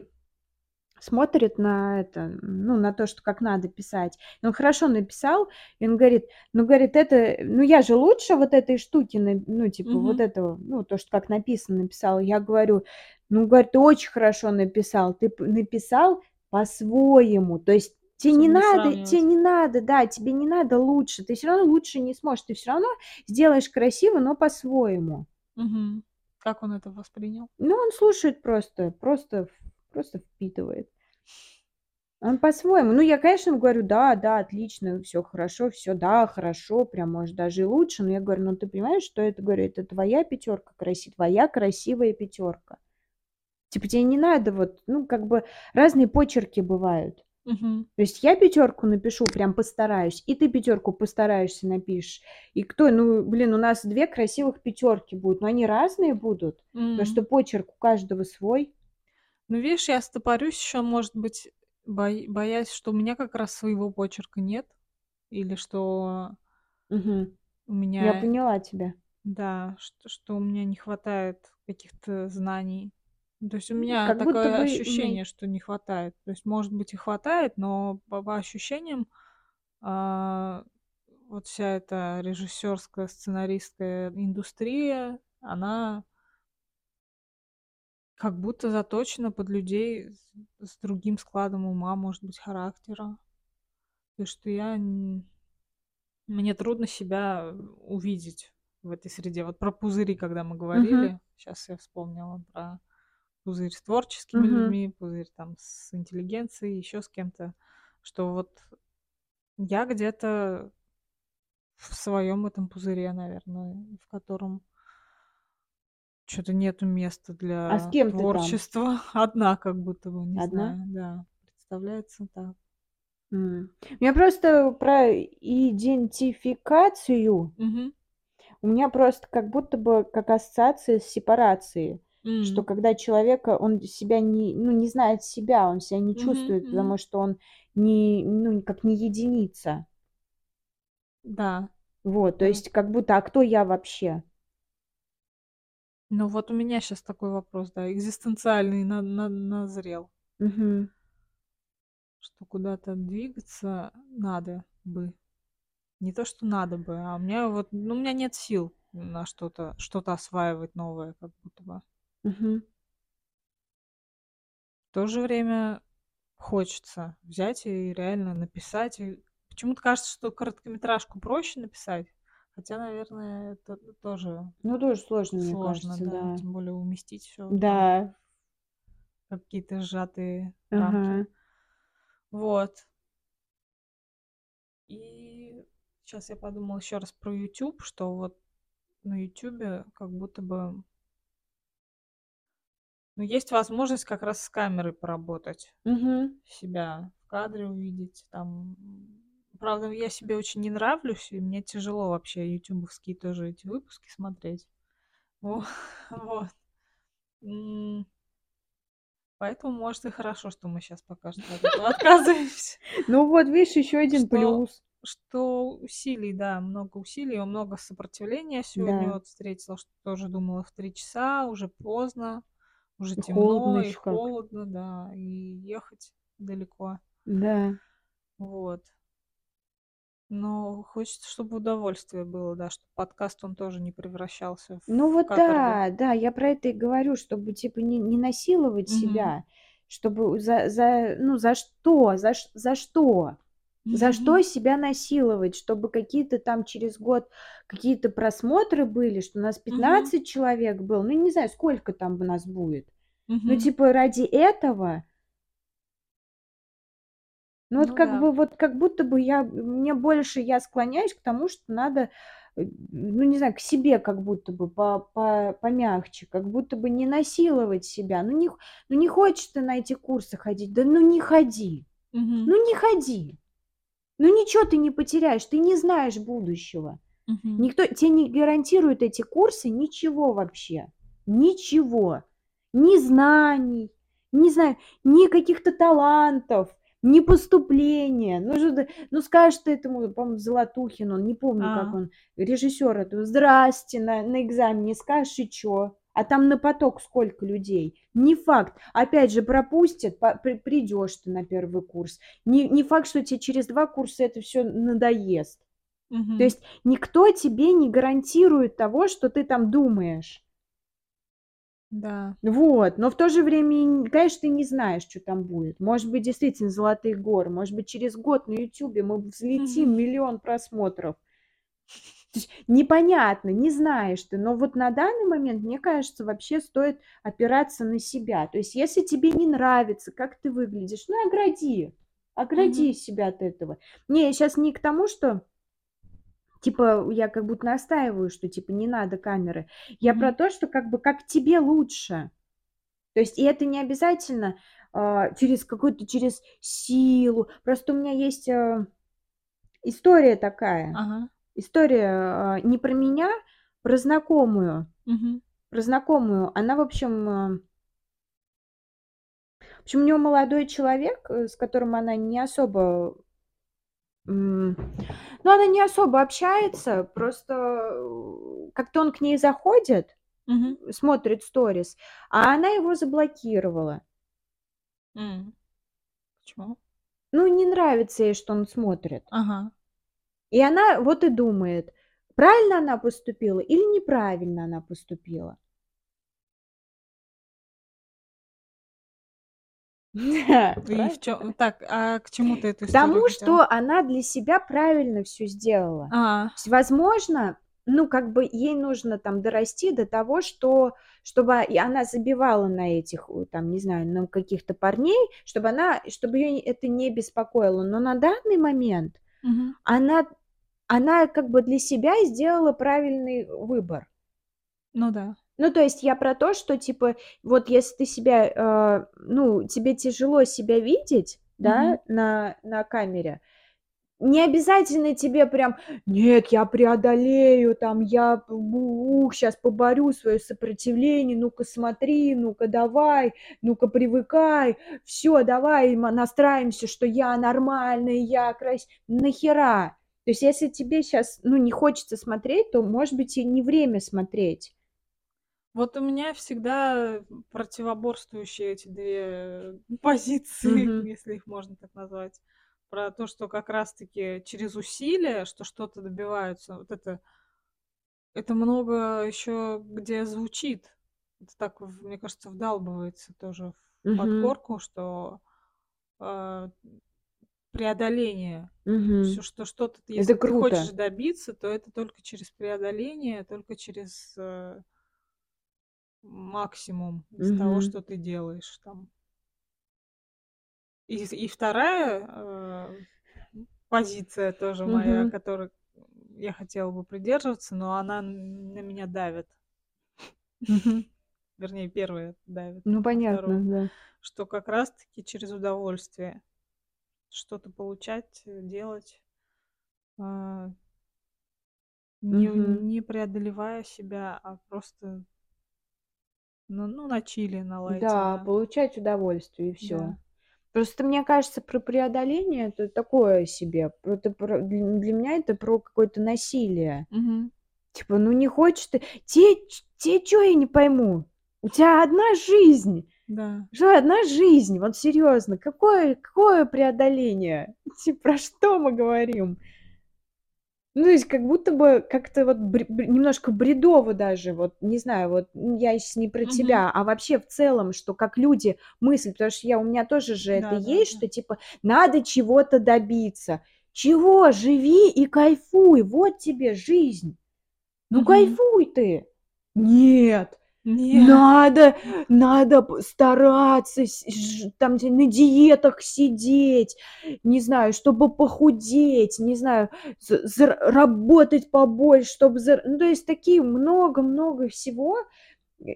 смотрит на это, ну, на то, что как надо писать. И он хорошо написал, и он говорит: "Ну, говорит, это, ну, я же лучше вот этой штуки, ну, типа, вот Мгм. этого, ну, то, что как написано, написал". Я говорю: "Ну, говорю, ты очень хорошо написал, ты написал по-своему. То есть те не Чтоб не надо те сравнивать. не надо, да, тебе не надо лучше, ты всё равно лучше не сможешь, ты всё равно сделаешь красиво, но по-своему". Мгм. Как он это воспринял? Ну, он слушает просто, просто просто впитывает. Он по-своему. Ну, я, конечно, говорю: "Да, да, отлично, всё хорошо, всё, да, хорошо, прям, может, даже и лучше". Но я говорю: "Ну, ты понимаешь, что это, говорю, это твоя пятёрка, краси твоя красивая пятёрка. Типа, те не надо вот, ну, как бы разные почерки бывают. Мгм. То есть я пятёрку напишу, прям постараюсь, и ты пятёрку постараешься, напишешь. И кто, ну, блин, у нас 2 красивых пятёрки будут, но они разные будут, потому М. что почерк у каждого свой". Ну, видишь, я стопорюсь ещё, может быть, бой боясь, что у меня как раз своего почерка нет или что Мгм. у Я меня поняла тебя. да, что что у меня не хватает каких-то знаний. То есть у меня как будто такое бы ощущение, что не хватает. То есть, может быть, и хватает, но по по ощущениям, а, вот вся эта режиссёрская, сценаристская индустрия, она как будто заточена под людей с с другим складом ума, может быть, характера. И что я мне трудно себя увидеть в этой среде. Вот про пузыри, когда мы говорили, щас я вспомнила про пузырь с творческими Мгм. людьми, пузырь там с интеллигенцией, ещё с кем-то, что вот я где-то в своём этом пузыре, наверное, в котором чё-то нету места А с для кем творчества. Одна как будто бы, не Одна? знаю, да, представляется так. М. Я просто про идентификацию. Мгм. У меня просто как будто бы как ассоциация с сепарацией, что М. когда человека он себя не ну, не знает себя, он ся не чувствует, мгм. потому что он не ну, как не единица. Да. Вот, то есть как будто: "А кто я вообще?" Ну, вот у меня щас такой вопрос, да, экзистенциальный на на назрел. Мгм. Что куда-то двигаться надо бы. Не то что надо бы, а у меня вот, ну, у меня нет сил. на что-то, что-то осваивать новое, как будто бы. Мгм. В то же время хочется взять и реально написать. И почему-то кажется, что короткометражку проще написать, хотя, наверное, это тоже Ну, тоже сложно, мне сложно, кажется, да. да. Тем более уместить все Да. какие-то сжатые рамки. Ага. Вот. И сейчас я подумала еще раз про YouTube, что вот на YouTube как будто бы ну, есть возможность как раз с камерой поработать, Мгм. себя в кадре увидеть. Там, правда, я себе очень не нравлюсь, и мне тяжело вообще ютубовские тоже эти выпуски смотреть. Во- Вот. М, Поэтому, может, и хорошо, что мы сейчас пока что от этого отказываемся. Ну вот, видишь, еще один Что плюс. что усилий, да, много усилий, много сопротивления сегодня Да. вот встретила, что тоже думала в три часа, уже поздно, уже И темно, холодно и как. холодно, да, и ехать далеко. Да. Вот. Но хочется, чтобы удовольствие было, да, чтобы подкаст он тоже не превращался Ну в вот каторгу. да, да, я про это и говорю, чтобы типа не, не насиловать Мгм. себя, чтобы за, за, ну за что, за, за что, за что себя насиловать, чтобы какие-то там через год какие-то просмотры были, что у нас Мгм. 15 человек было, ну не знаю, сколько там у нас будет. Ну Мгм. типа ради этого, ну вот Ну как да. бы вот как будто бы я, мне больше я склоняюсь к тому, что надо, э, ну не знаю, к себе как будто бы по, по, помягче, как будто бы не насиловать себя. Ну не, ну не хочешь ты на эти курсы ходить, да ну не ходи, Мгм. ну не ходи. Ну ничего ты не потеряешь, ты не знаешь будущего. Мгм. Никто тебе не гарантирует эти курсы ничего вообще. Ничего. Ни знаний, не знаю, ни каких-то талантов, ни поступления. Ну, что ты- ну скажешь ты этому, по-моему, Золотухину, не помню, как А. он, режиссер этого, здрасте, на, на экзамене скажешь, и чё? А там на поток сколько людей? Не факт. Опять же, пропустят, придешь ты на первый курс. Не, не факт, что тебе через два курса это все надоест. Мгм. То есть никто тебе не гарантирует того, что ты там думаешь. Да. Вот, но в то же время, конечно, ты не знаешь, что там будет. Может быть, действительно золотые горы. Может быть, через год на Ютубе мы взлетим миллион просмотров. Есть непонятно, не знаешь ты. Но вот на данный момент, мне кажется, вообще стоит опираться на себя. То есть если тебе не нравится, как ты выглядишь, ну огради. Огради Мгм. себя от этого. Не, я сейчас не к тому, что типа я как будто настаиваю, что типа не надо камеры. Я про Мгм. то, что как бы как тебе лучше. То есть и это не обязательно а, через какую-то через силу. Просто у меня есть а, история такая. Ага. История а, не про меня, про знакомую. Мгм. Про знакомую. Она, в общем, а, в общем, у нее молодой человек, э, с которым она не особо Ну, она не особо общается, просто, э, как-то он к ней заходит, Мгм. смотрит сторис, а она его заблокировала. М. Почему? Ну, не нравится ей, что он смотрит. Ага. И она вот и думает, правильно она поступила или неправильно она поступила. И в чём так, а к чему ты эту К историю тому, что она для себя правильно все сделала. А. Возможно, ну, как бы ей нужно там дорасти до того, что чтобы и она забивала на этих, там, не знаю, на каких-то парней, чтобы она чтобы её это не беспокоило. Но на данный момент Мгм. она она как бы для себя сделала правильный выбор. Ну да. Ну, то есть я про то, что, типа, вот если ты себя, э, ну, тебе тяжело себя видеть, да, на на камере, не обязательно тебе прям: "Нет, я преодолею, там, я ух, щас поборю свое сопротивление, ну-ка смотри, ну-ка давай, ну-ка привыкай, все, давай ма настраиваемся, что я нормальная, я крась". Нахера? То есть если тебе сейчас, ну, не хочется смотреть, то, может быть, и не время смотреть. Вот у меня всегда противоборствующие эти 2 позиции, Мгм. если их можно так назвать. Про то, что как раз таки через усилия, что что-то добиваются. Вот это Это много еще где звучит. Это так, мне кажется, вдалбывается тоже в Мгм. подкорку, что э, преодоление. Мгм. Все, что что-то, если Это ты хочешь круто. добиться, то это только через преодоление, только через э, максимум из того, Мгм. что ты делаешь там. И, и вторая э, позиция тоже моя, Мгм. которой я хотела бы придерживаться, но она на меня давит. Мгм. Вернее, первая давит Ну, понятно, вторую. да. Что как раз-таки через удовольствие что-то получать, э, делать, а, не, Мгм. не преодолевая себя, а просто ну, ну, на чили, на лайте, Да, да. получать удовольствие и Да. все. Просто мне кажется, про преодоление это такое себе. Это про- для меня это про какое-то насилие. Мгм. Типа, ну не хочешь ты... Те, те что я не пойму? У тебя одна жизнь. Да. Что одна жизнь? Вот серьезно, какое, какое преодоление? Типа, про что мы говорим? Ну, то есть, как будто бы как-то вот бр- бр- немножко бредово даже, вот, не знаю, вот, я сейчас не про Мгм. тебя, а вообще в целом, что как люди мыслят, потому что я, у меня тоже же это Да, да, есть, да. что, типа, надо чего-то добиться. Чего? Живи и кайфуй, вот тебе жизнь. Ну, Мгм. кайфуй ты. Нет, Не. надо, надо стараться, там на диетах сидеть, не знаю, чтобы похудеть, не знаю, работать побольше, чтобы... зар- Ну, то есть такие много-много всего. Э,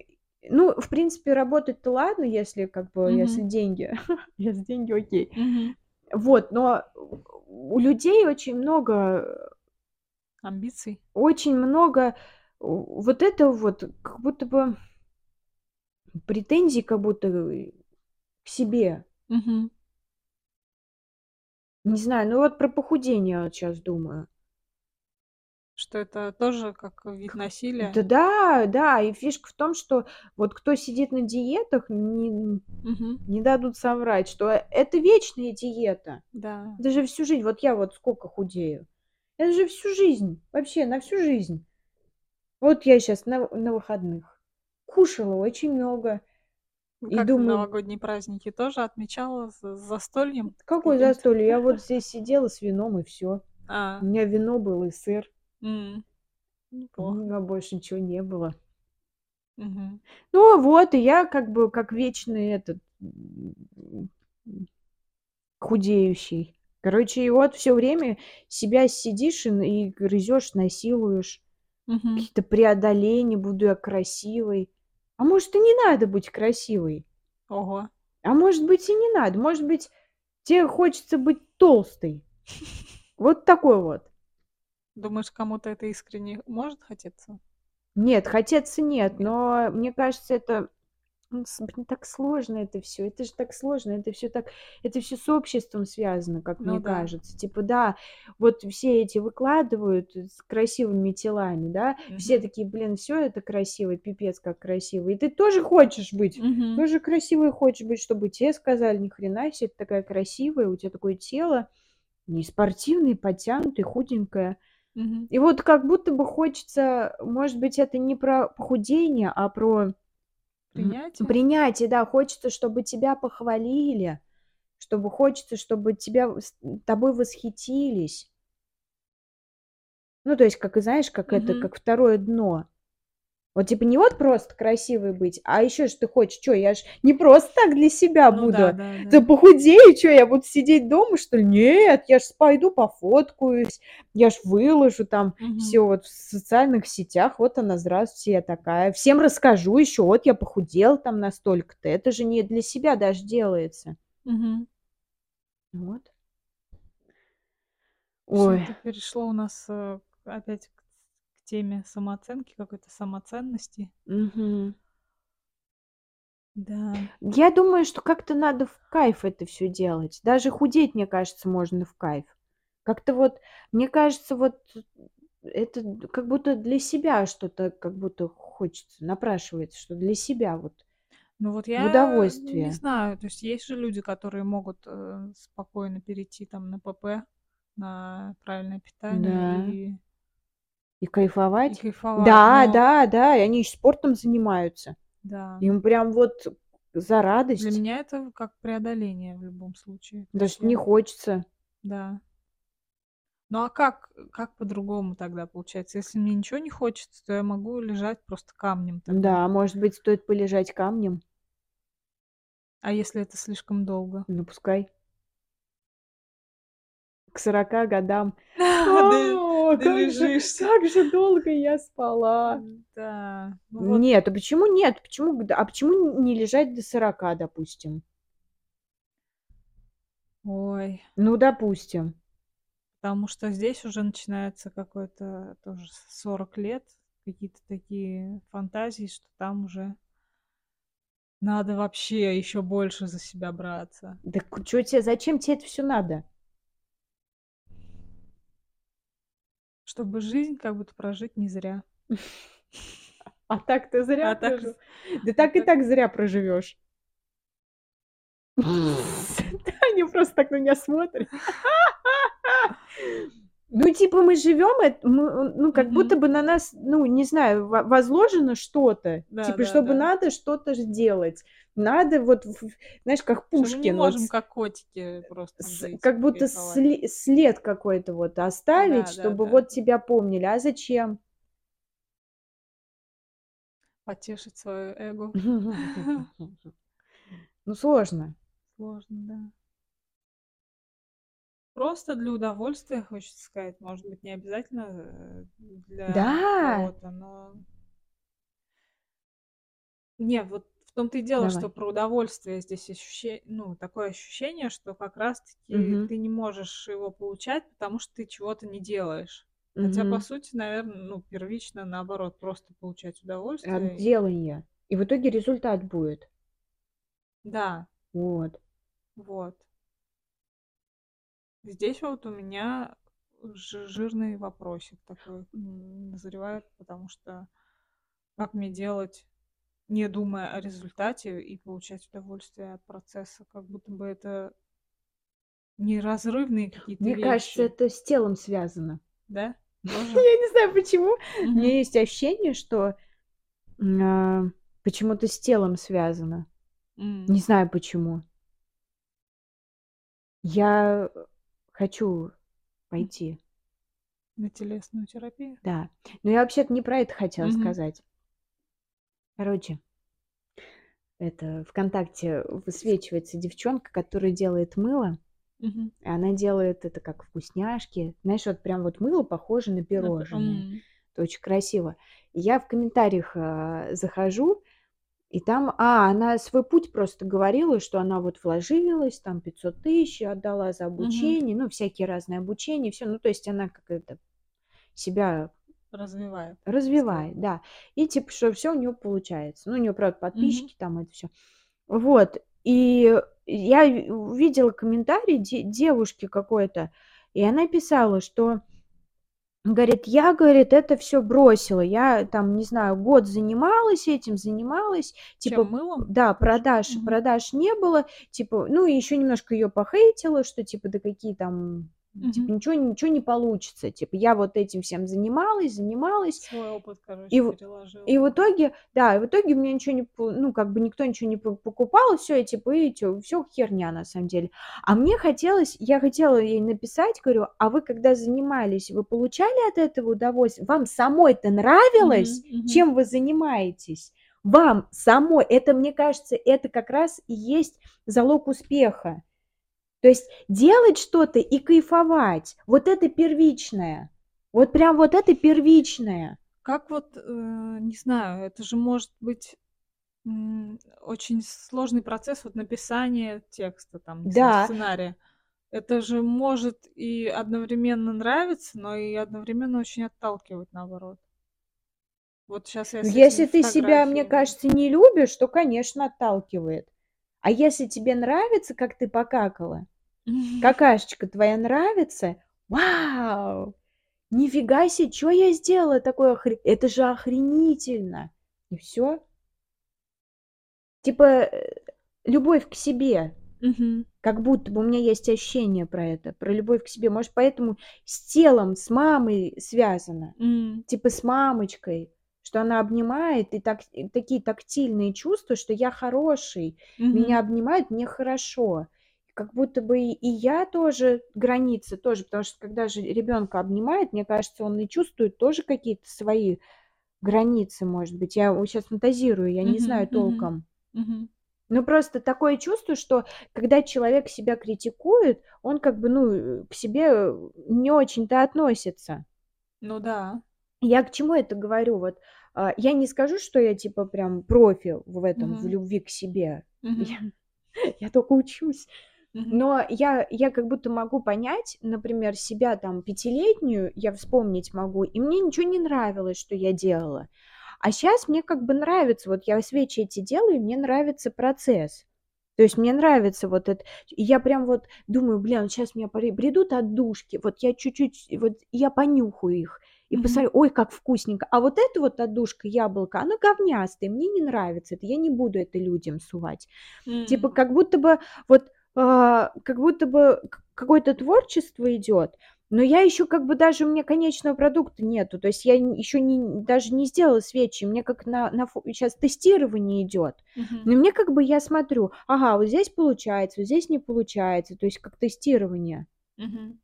Ну, в принципе, работать-то ладно, если как бы, если Мгм. деньги, если деньги окей. Мгм. Вот, но у людей очень много Амбиций. очень много вот этого вот, как будто бы претензий, как будто э, к себе. Мгм. Не знаю, ну вот про похудение вот сейчас думаю. Что это тоже как вид насилия. Да, да, да, и фишка в том, что вот кто сидит на диетах, не, Мгм. не дадут соврать, что это вечная диета. Да. Это же всю жизнь. Вот я вот сколько худею. Это же всю жизнь. Вообще на всю жизнь. Вот я сейчас на, на выходных кушала очень много. И Как думаю- новогодние праздники тоже отмечала с с застольем? Какое каким-то? застолье? Я вот здесь сидела с вином и все. А, У меня вино было и сыр. У Неплохо. меня больше ничего не было. Мгм. Ну вот, и я как бы как вечный этот худеющий. Короче, и вот все время себя сидишь и, и грызешь, насилуешь. Мгм. Какие-то преодоления, буду я красивой. А может, и не надо быть красивой. Ого. А может быть, и не надо. Может быть, тебе хочется быть толстой. Вот такой вот. Думаешь, кому-то это искренне может хотеться? Нет, хотеться нет, но мне кажется, это блин, так сложно это все. Это же так сложно, это все так, это все с обществом связано, как Ну мне да. кажется. Типа, да, вот все эти выкладывают с красивыми телами, да, все Мгм. такие, блин, все это красиво, пипец как красиво. И ты тоже хочешь быть, Мгм. тоже красивой хочешь быть, чтобы тебе сказали, ни хрена себе, ты такая красивая, у тебя такое тело, не спортивное, подтянутое, худенькое. Мгм. И вот как будто бы хочется, может быть, это не про похудение, а про Принятие? принятие, да, хочется, чтобы тебя похвалили, чтобы хочется, чтобы тебя тобой восхитились. Ну, то есть, как и знаешь, как это, Мгм. как второе дно. Вот типа не вот просто красивой быть, а еще ж ты хочешь, что я ж не просто так для себя Ну буду. да, да, Ты да. похудею, что я буду сидеть дома, что ли? Нет, я ж пойду пофоткаюсь, я ж выложу там Мгм. все вот в социальных сетях, вот она, здравствуйте, я такая. Всем расскажу еще, вот я похудела там настолько-то. Это же не для себя даже делается. Мгм. Вот. Ой, перешло у нас э, опять к, теме самооценки, какой-то самоценности. мгм. Да. Я думаю, что как-то надо в кайф это все делать. Даже худеть, мне кажется, можно в кайф. Как-то вот, мне кажется, вот это д- как будто для себя что-то, как будто хочется, напрашивается, что для себя вот Ну вот я не удовольствие. знаю, то есть есть же люди, которые могут э, спокойно перейти там на ПП, на правильное питание Да. и И И кайфовать. кайфовать. Да, Но да, да, и они ещё спортом занимаются. Да. Им прям вот за Для радость. меня это как преодоление в любом случае. Даже не хочется. Да. Ну, а как как по-другому тогда получается? Если мне ничего не хочется, то я могу лежать просто камнем тогда. Да, может быть, стоит полежать камнем? А если это слишком долго? Ну, пускай. К 40 годам. А, как же долежишься. как же долго я спала. М-да. Ну вот Нет, а почему нет? Почему а почему не лежать до 40, допустим? Ой. Ну, допустим. Потому что здесь уже начинается какой-то тоже с 40 лет, какие-то такие фантазии, что там уже надо вообще ещё больше за себя браться. Дак чё те зачем те это всё надо? Чтобы жизнь как будто прожить не зря. А так ты зря А так прожил. Да а так и так зря проживёшь. Таня просто так на меня смотрит. Ну, типа, мы мы, ну, как будто Мгм. бы на нас, ну, не знаю, во возложено что-то. Типа, чтобы Да-да-да. надо что-то сделать. Надо вот, знаешь, как Что мы не Пушкин, вот можем с как котики просто жить как будто сли след какой-то вот оставить, чтобы Да-да-да. вот тебя помнили. А зачем? Потешить своё эго. Ну, сложно. Сложно, да. Просто для удовольствия, хочется сказать. Может быть, не обязательно, э, для Да! кого-то, но Не, вот в том-то и дело, что Давай. про удовольствие здесь ощуще ну, такое ощущение, что как раз-таки Мгм. ты не можешь его получать, потому что ты чего-то не делаешь. Хотя, по Мгм. сути, наверно, ну, первично, наоборот, просто получать От удовольствие. делания. И в итоге результат будет. Да. Вот. Вот. Здесь вот у меня жи жирный вопросик такой, назревает, потому что как мне делать, не думая о результате, и получать удовольствие от процесса? Как будто бы это неразрывные какие-то Мне кажется, вещи. это с телом связано. Да? Я не знаю почему. У меня есть ощущение, что, а, почему-то с телом связано. Не знаю почему. Я, хочу пойти. На телесную терапию? Да. Но я вообще-то не про это хотела Мгм. сказать. Короче, это "ВКонтакте" высвечивается девчонка, которая делает мыло. Мгм. И она делает это как вкусняшки. Знаешь, вот прям вот мыло похоже на п пирожное. м. Это очень красиво. И я в комментариях, а, захожу, и там а, она свой путь просто говорила, что она вот вложилась, там 500 тысяч отдала за обучение, ну, всякие разные обучения, всё. Ну, то есть она как это себя Развивает развивает, да. И типа, что всё у неё получается. Ну, у неё, правда, подписчики, там это всё. Вот. И я ви увидела комментарий де девушки какой-то, и она писала, что, говорит: "Я, говорит, это всё бросила. Я там, не знаю, год занималась этим, занималась, Чем, типа, мылом? да, продаж Мгм. продаж не было, типа, ну, и ещё немножко её похейтила, что типа, да какие там, типа, Мгм. ничего ничего не получится. Типа, я вот этим всем занималась, занималась. Свой опыт, И короче, в переложила. и в итоге, да, и в итоге у меня ничего не ну, как бы никто ничего не по покупал, всё, и типа, и всё херня на самом деле". А мне хотелось я хотела ей написать, говорю: "А вы когда занимались, вы получали от этого удовольствие? Вам самой-то нравилось, Мгм, мгм. чем вы занимаетесь? Вам самой?" Это, мне кажется, это как раз и есть залог успеха. То есть делать что-то и кайфовать. Вот это первичное. Вот прям вот это первичное. Как вот, э, не знаю, это же может быть, очень сложный процесс вот написания текста, там, знаю, Да. сценария. Это же может и одновременно нравиться, но и одновременно очень отталкивать, наоборот. Вот щас я Ну, если ты себя, мне кажется, не любишь, то, конечно, отталкивает. А если тебе нравится, как ты покакала, какашечка твоя нравится, вау! Нифига се, чё я сделала такое охре это же охренительно! И всё. Типа, э, любовь к себе. Мгм. Как будто бы у меня есть ощущение про это, про любовь к себе. Может, поэтому с телом, с мамой связано. М. Типа с мамочкой, что она обнимает, и так, и такие тактильные чувства, что я хороший, меня Мгм. обнимают, мне хорошо. Как будто бы и, и я тоже границы тоже, потому что когда же ребенка обнимает, мне кажется, он и чувствует тоже какие-то свои границы, может быть. Я сейчас фантазирую, я не знаю толком. Мгм. Ну, просто такое чувство, что когда человек себя критикует, он как бы, ну, к себе не очень-то относится. Ну да. Я к чему это говорю? Вот а, я не скажу, что я типа прям профи в этом, в Мгм. любви к себе. Мгм. Я, я только учусь. Но я, я как будто могу понять, например, себя там пятилетнюю, я вспомнить могу, и мне ничего не нравилось, что я делала. А сейчас мне как бы нравится, вот я свечи эти делаю, и мне нравится процесс. То есть мне нравится вот это. Я прям вот думаю, блин, сейчас меня при- придут отдушки, вот я чуть-чуть, вот я понюхаю их и посмотрю, ой, как вкусненько. А вот эта вот отдушка яблоко, она говнястая, мне не нравится это, я не буду это людям сувать. Типа М. как будто бы вот как будто бы какое-то творчество идет, но я еще как бы даже у меня конечного продукта нету, то есть я еще не, даже не сделала свечи, мне как на, на сейчас тестирование идет, Мгм. но мне как бы я смотрю, ага, вот здесь получается, вот здесь не получается, то есть как тестирование. Мгм.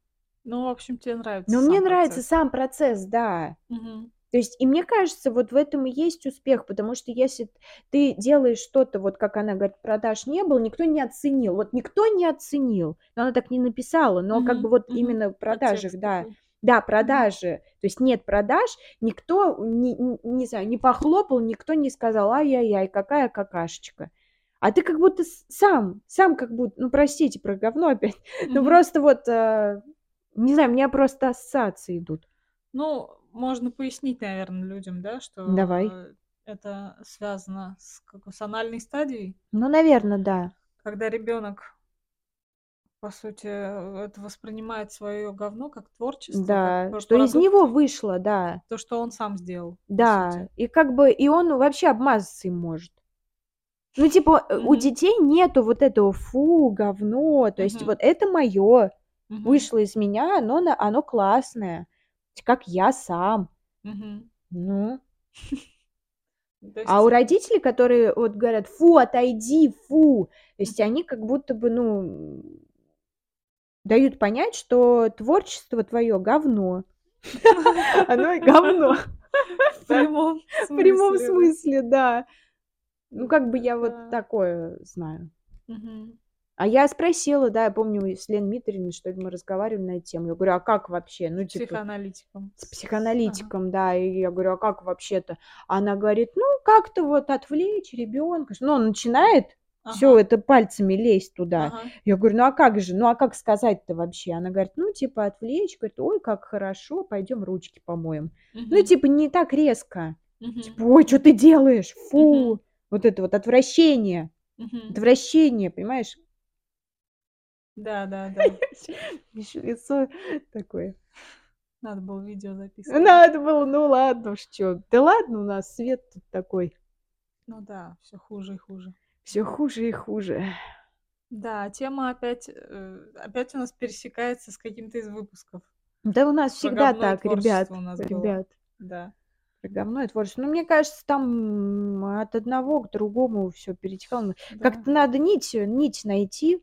Ну, в общем, тебе нравится Но мне сам нравится процесс. сам процесс, да. Мгм. То есть, и мне кажется, вот в этом и есть успех, потому что если ты делаешь что-то, вот как она говорит, продаж не было, никто не оценил, вот никто не оценил, но она так не написала, но как бы вот Мгм. именно в продажах, Подтекст да, такой. да, продажи, то есть нет продаж, никто, не, не- знаю, не похлопал, никто не сказал, ай-яй-яй, какая какашечка. А ты как будто сам, сам как будто, ну простите про говно опять, ну просто вот, э, не знаю, у меня просто ассоциации идут. Ну, можно пояснить, наверное, людям, да, Давай. что это связано с, какой, с анальной стадией, Ну, наверное, да. когда ребенок, по сути, э, это воспринимает свое говно как творчество, как Да, пр- что из продукт, него вышло, да. то, что он сам сделал, Да, и как бы, и он вообще обмазаться им может. Ну, типа, э, у детей нету вот этого фу, говно, то есть Мгм. вот это мое, Мгм. вышло из меня, оно, на- оно классное, как я сам. Мгм. Ну, То а у родителей, которые вот говорят, фу, отойди, фу, то есть они как будто бы, ну, дают понять, что творчество твое говно. Оно и говно. в прямом В прямом смысле, да. смысле. Ну, как бы я вот такое знаю. А я спросила, да, я помню, с Лен Митриной, что мы разговаривали на эту тему. Я говорю, а как вообще? Ну, типа, Психоаналитиком. с Ага. психоаналитиком, да. И я говорю, а как вообще-то? Она говорит, ну, как-то вот отвлечь ребенка. Ну, он начинает все Ага. это пальцами лезть туда. Ага. Я говорю, ну а как же? Ну а как сказать-то вообще? Она говорит, ну типа отвлечь, говорит, ой, как хорошо, пойдем ручки помоем. Ну Мгм. типа не так резко. Мгм. Типа, ой, что ты делаешь? Фу. Мгм. Вот это вот отвращение. Мгм. Отвращение, понимаешь? Да, да, да. Ещё лицо такое. Надо было видео записывать. Надо было, ну ладно чё. Да ладно, у нас свет тут такой. Ну да, все хуже и хуже. Все хуже и хуже. Да, тема опять, э, опять у нас пересекается с каким-то из выпусков. Да у нас Про всегда так, ребят. у нас было. Ребят. Да. Про говно и творчество. Ну, мне кажется, там от одного к другому все перетекало. да. Как-то надо нить, нить найти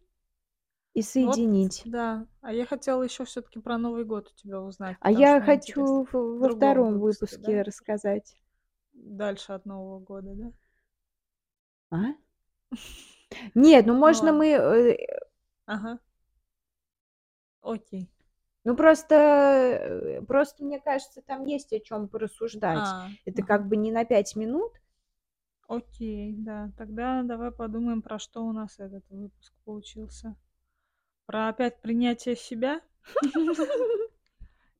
и Вот, соединить. да. А я хотела еще все-таки про Новый год у тебя узнать. А я хочу во втором выпуске, выпуске да? рассказать. Дальше от Нового года, да? А? Нет, ну можно ладно. мы... э, Ага. Окей. Ну просто, э, просто мне кажется, там есть о чем порассуждать. А, Это ага. как бы не на пять минут. Окей, да. Тогда давай подумаем, про что у нас этот выпуск получился. Про опять принятие себя?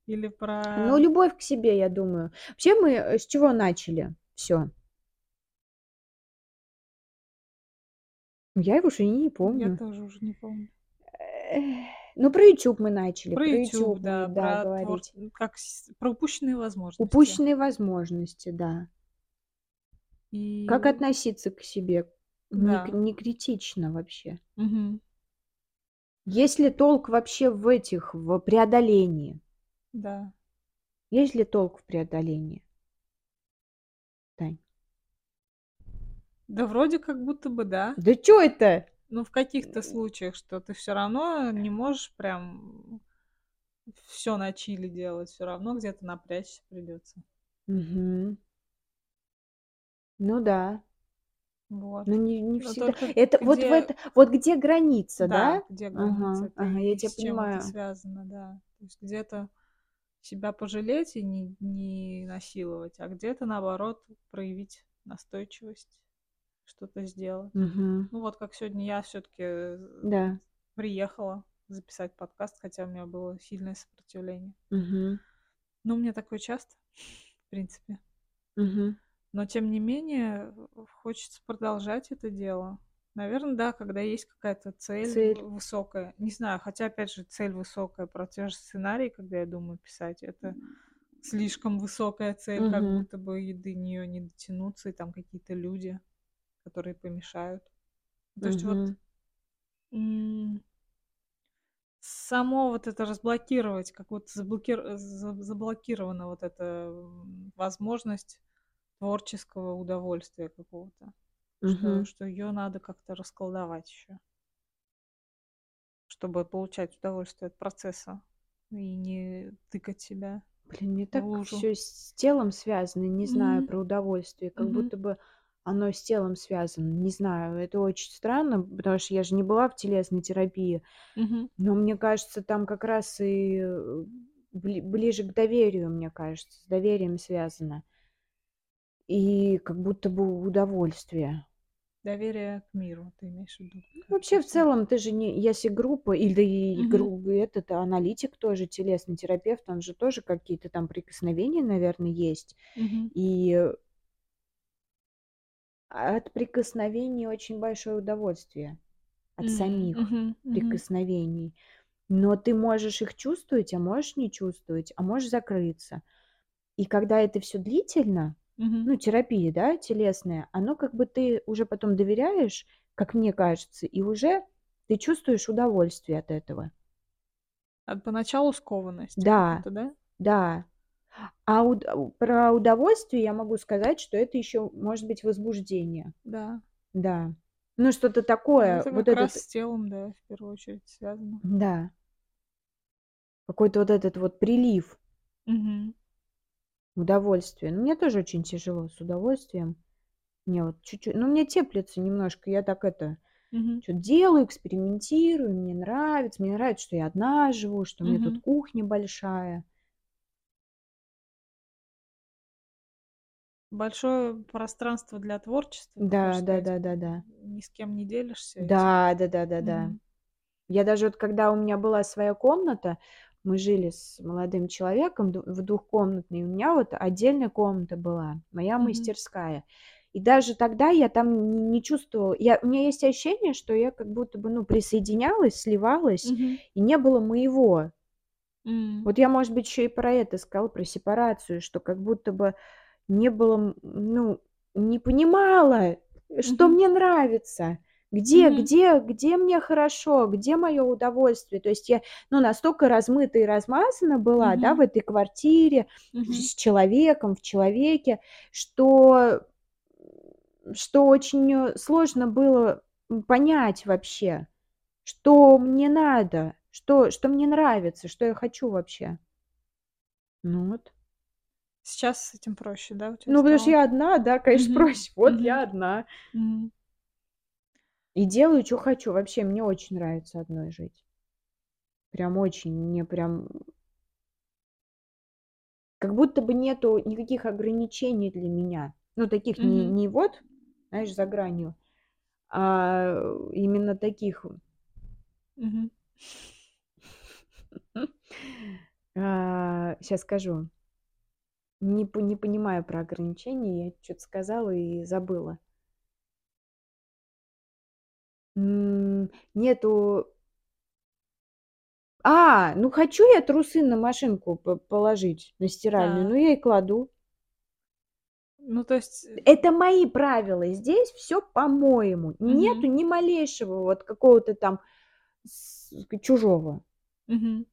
Или Ну, про... любовь к себе, я думаю. Вообще мы э, с чего начали? Все. Я его уже не Я помню. тоже уже не помню. Ну, про YouTube мы начали. Про YouTube, мы, да, да, про, говорить. твор- как про упущенные возможности. Упущенные возможности, да. И... Как относиться к себе? Не, Да. к- не критично вообще. Мгм. Есть ли толк вообще в этих, в преодолении? Да. Есть ли толк в преодолении? Тань. Да вроде как будто бы да. Да что это? Ну, в каких-то случаях, что ты все равно не можешь прям все на чили делать, все равно где-то напрячься придется. Угу. Ну да. Вот. Ну не, не Но всегда. только Это вот в где, это, вот где граница, да? да, где Ага, граница, ага, и я тебя с чем это понимаю. связано, да. То есть где-то себя пожалеть и не, не насиловать, а где-то наоборот проявить настойчивость, что-то сделать. Угу. Ну вот как сегодня я все-таки Да. приехала записать подкаст, хотя у меня было сильное сопротивление. Угу. Ну, у меня такое часто, в принципе. Угу. Но, тем не менее, хочется продолжать это дело. Наверное, да, когда есть какая-то цель, Цель. высокая. Не знаю, хотя, опять же, цель высокая про те же сценарии, когда я думаю писать, это слишком высокая цель, как Угу. будто бы до нее не дотянуться, и там какие-то люди, которые помешают. То есть вот Угу. само вот это разблокировать, как вот заблокир... за- заблокирована вот эта возможность творческого удовольствия какого-то, что, Угу. что ее надо как-то расколдовать еще, чтобы получать удовольствие от процесса и не тыкать себя Блин, мне так все с телом связано, не знаю, Мгм. про удовольствие, как Мгм. будто бы оно с телом связано, не знаю, это очень странно, потому что я же не была в телесной терапии, Мгм. но мне кажется, там как раз и э, бли- ближе к доверию, мне кажется, с доверием связано, и как будто бы удовольствие. Доверие к миру, ты имеешь в виду? как Вообще, в целом, ты же не, если группа, или да и гру- этот аналитик тоже, телесный терапевт, он же тоже какие-то там прикосновения, наверное, есть. Мгм. И от прикосновений очень большое удовольствие. От М, самих мгм. прикосновений. Но ты можешь их чувствовать, а можешь не чувствовать, а можешь закрыться. И когда это все длительно, Мгм. ну, терапия, да, телесная, оно как бы ты уже потом доверяешь, как мне кажется, и уже ты чувствуешь удовольствие от этого. А поначалу скованность Да, какую-то, да? да. А уд- у- про удовольствие я могу сказать, что это еще может быть возбуждение. Да. Да. Ну, что-то Ну, такое, это вот как этот, раз с телом, да, в первую очередь связано. да, какой-то вот этот вот прилив Мгм. Удовольствия. Ну, мне тоже очень тяжело с удовольствием. Мне вот чуть-чуть, ну, мне теплится немножко, я так это, Мгм. что делаю, экспериментирую, мне нравится, мне нравится, что я одна живу, что у меня тут кухня большая. Большое пространство для творчества, Да, да, да, да, да. Ни с кем не делишься этим? Да, да, да, да, да. Я даже вот когда у меня была своя комната, мы жили с молодым человеком в двухкомнатной, у меня вот отдельная комната была, моя Мгм. мастерская. И даже тогда я там не, не чувствовала, я, у меня есть ощущение, что я как будто бы, ну, присоединялась, сливалась, Мгм. и не было моего. М. Вот я, может быть, еще и про это сказала, про сепарацию, что как будто бы не было, ну, не понимала, что Мгм. мне нравится, где, Мгм. где, где мне хорошо, где мое удовольствие. То есть я, ну, настолько размыта и размазана была, да, в этой квартире, Мгм. с человеком, в человеке, что, что очень сложно было понять вообще, что мне надо, что, что мне нравится, что я хочу вообще. Ну вот. Сейчас с этим проще, да, у тебя Ну, потому что стало? я одна, да, конечно, Мгм. проще. Вот Мгм. я одна. Мгм. И делаю, что хочу. Вообще, мне очень нравится одной жить. Прям очень. Мне прям... Как будто бы нету никаких ограничений для меня. Ну, таких не, Мгм. не вот, знаешь, за гранью, а именно таких. Мгм. Сейчас скажу. Не, не понимаю про ограничения. Я что-то сказала и забыла. М, Нету А, ну хочу я трусы на машинку по- положить, на стиральную, ну я и кладу. Ну, то есть... э, Это мои правила. Здесь все по-моему. Нету Мгм. ни малейшего вот какого-то там с чужого. Мгм.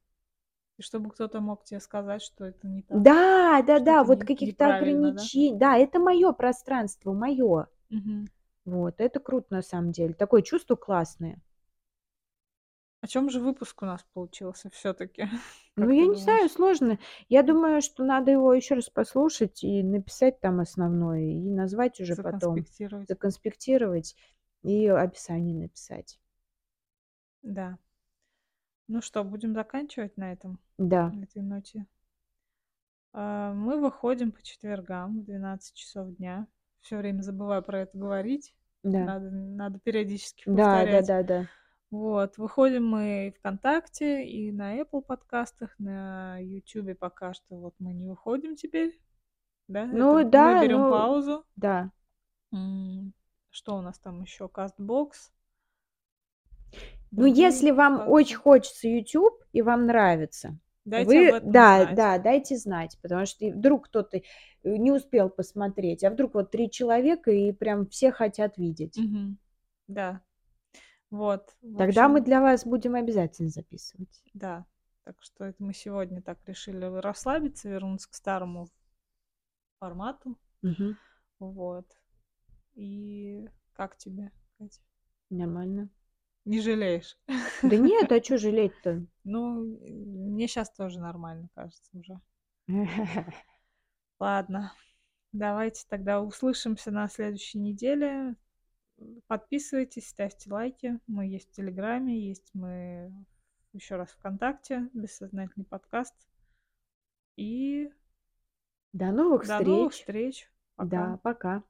И чтобы кто-то мог тебе сказать, что это не так. Да, что да-да, это вот не каких-то неправильно, да? ограничений. Да, это мое пространство, мое. Мгм. Вот, это круто на самом деле. Такое чувство классное. О чем же выпуск у нас получился все-таки? Ну, я ты не знаю, думаешь? сложно. Я думаю, что надо его еще раз послушать и написать там основное, и назвать уже потом, Законспектировать. законспектировать и описание написать. Да. Ну что, будем заканчивать на этом, Да, на этой ноте. А, Мы выходим по четвергам в 12 часов дня. Все время забываю про это говорить. да, Надо, надо периодически да, да, повторять. да, да. Вот, выходим мы и ВКонтакте, и на Apple подкастах, на YouTube пока что вот мы не выходим теперь, да? Ну Это мы да, берем ну паузу. да. Что у нас там еще? Кастбокс, Ну, другие если вам очень хочется YouTube и вам нравится, Дайте об вы, этом да, знать. да, дайте знать, потому что вдруг кто-то э, не успел посмотреть, а вдруг вот три человека и прям все хотят видеть. Мгм. Да. Вот, Тогда мы общем, для вас будем обязательно записывать. да. Так что это мы сегодня так решили расслабиться, вернуться к старому формату. Мгм. Вот. И как тебе, Катя? Нормально. Не жалеешь? Да нет, а что жалеть-то? Ну, мне сейчас тоже нормально кажется уже. Ладно, давайте тогда услышимся на следующей неделе. Подписывайтесь, ставьте лайки. Мы есть в Телеграме, есть мы еще раз ВКонтакте, бессознательный подкаст. И До новых до новых встреч. встреч. Пока. Да, пока.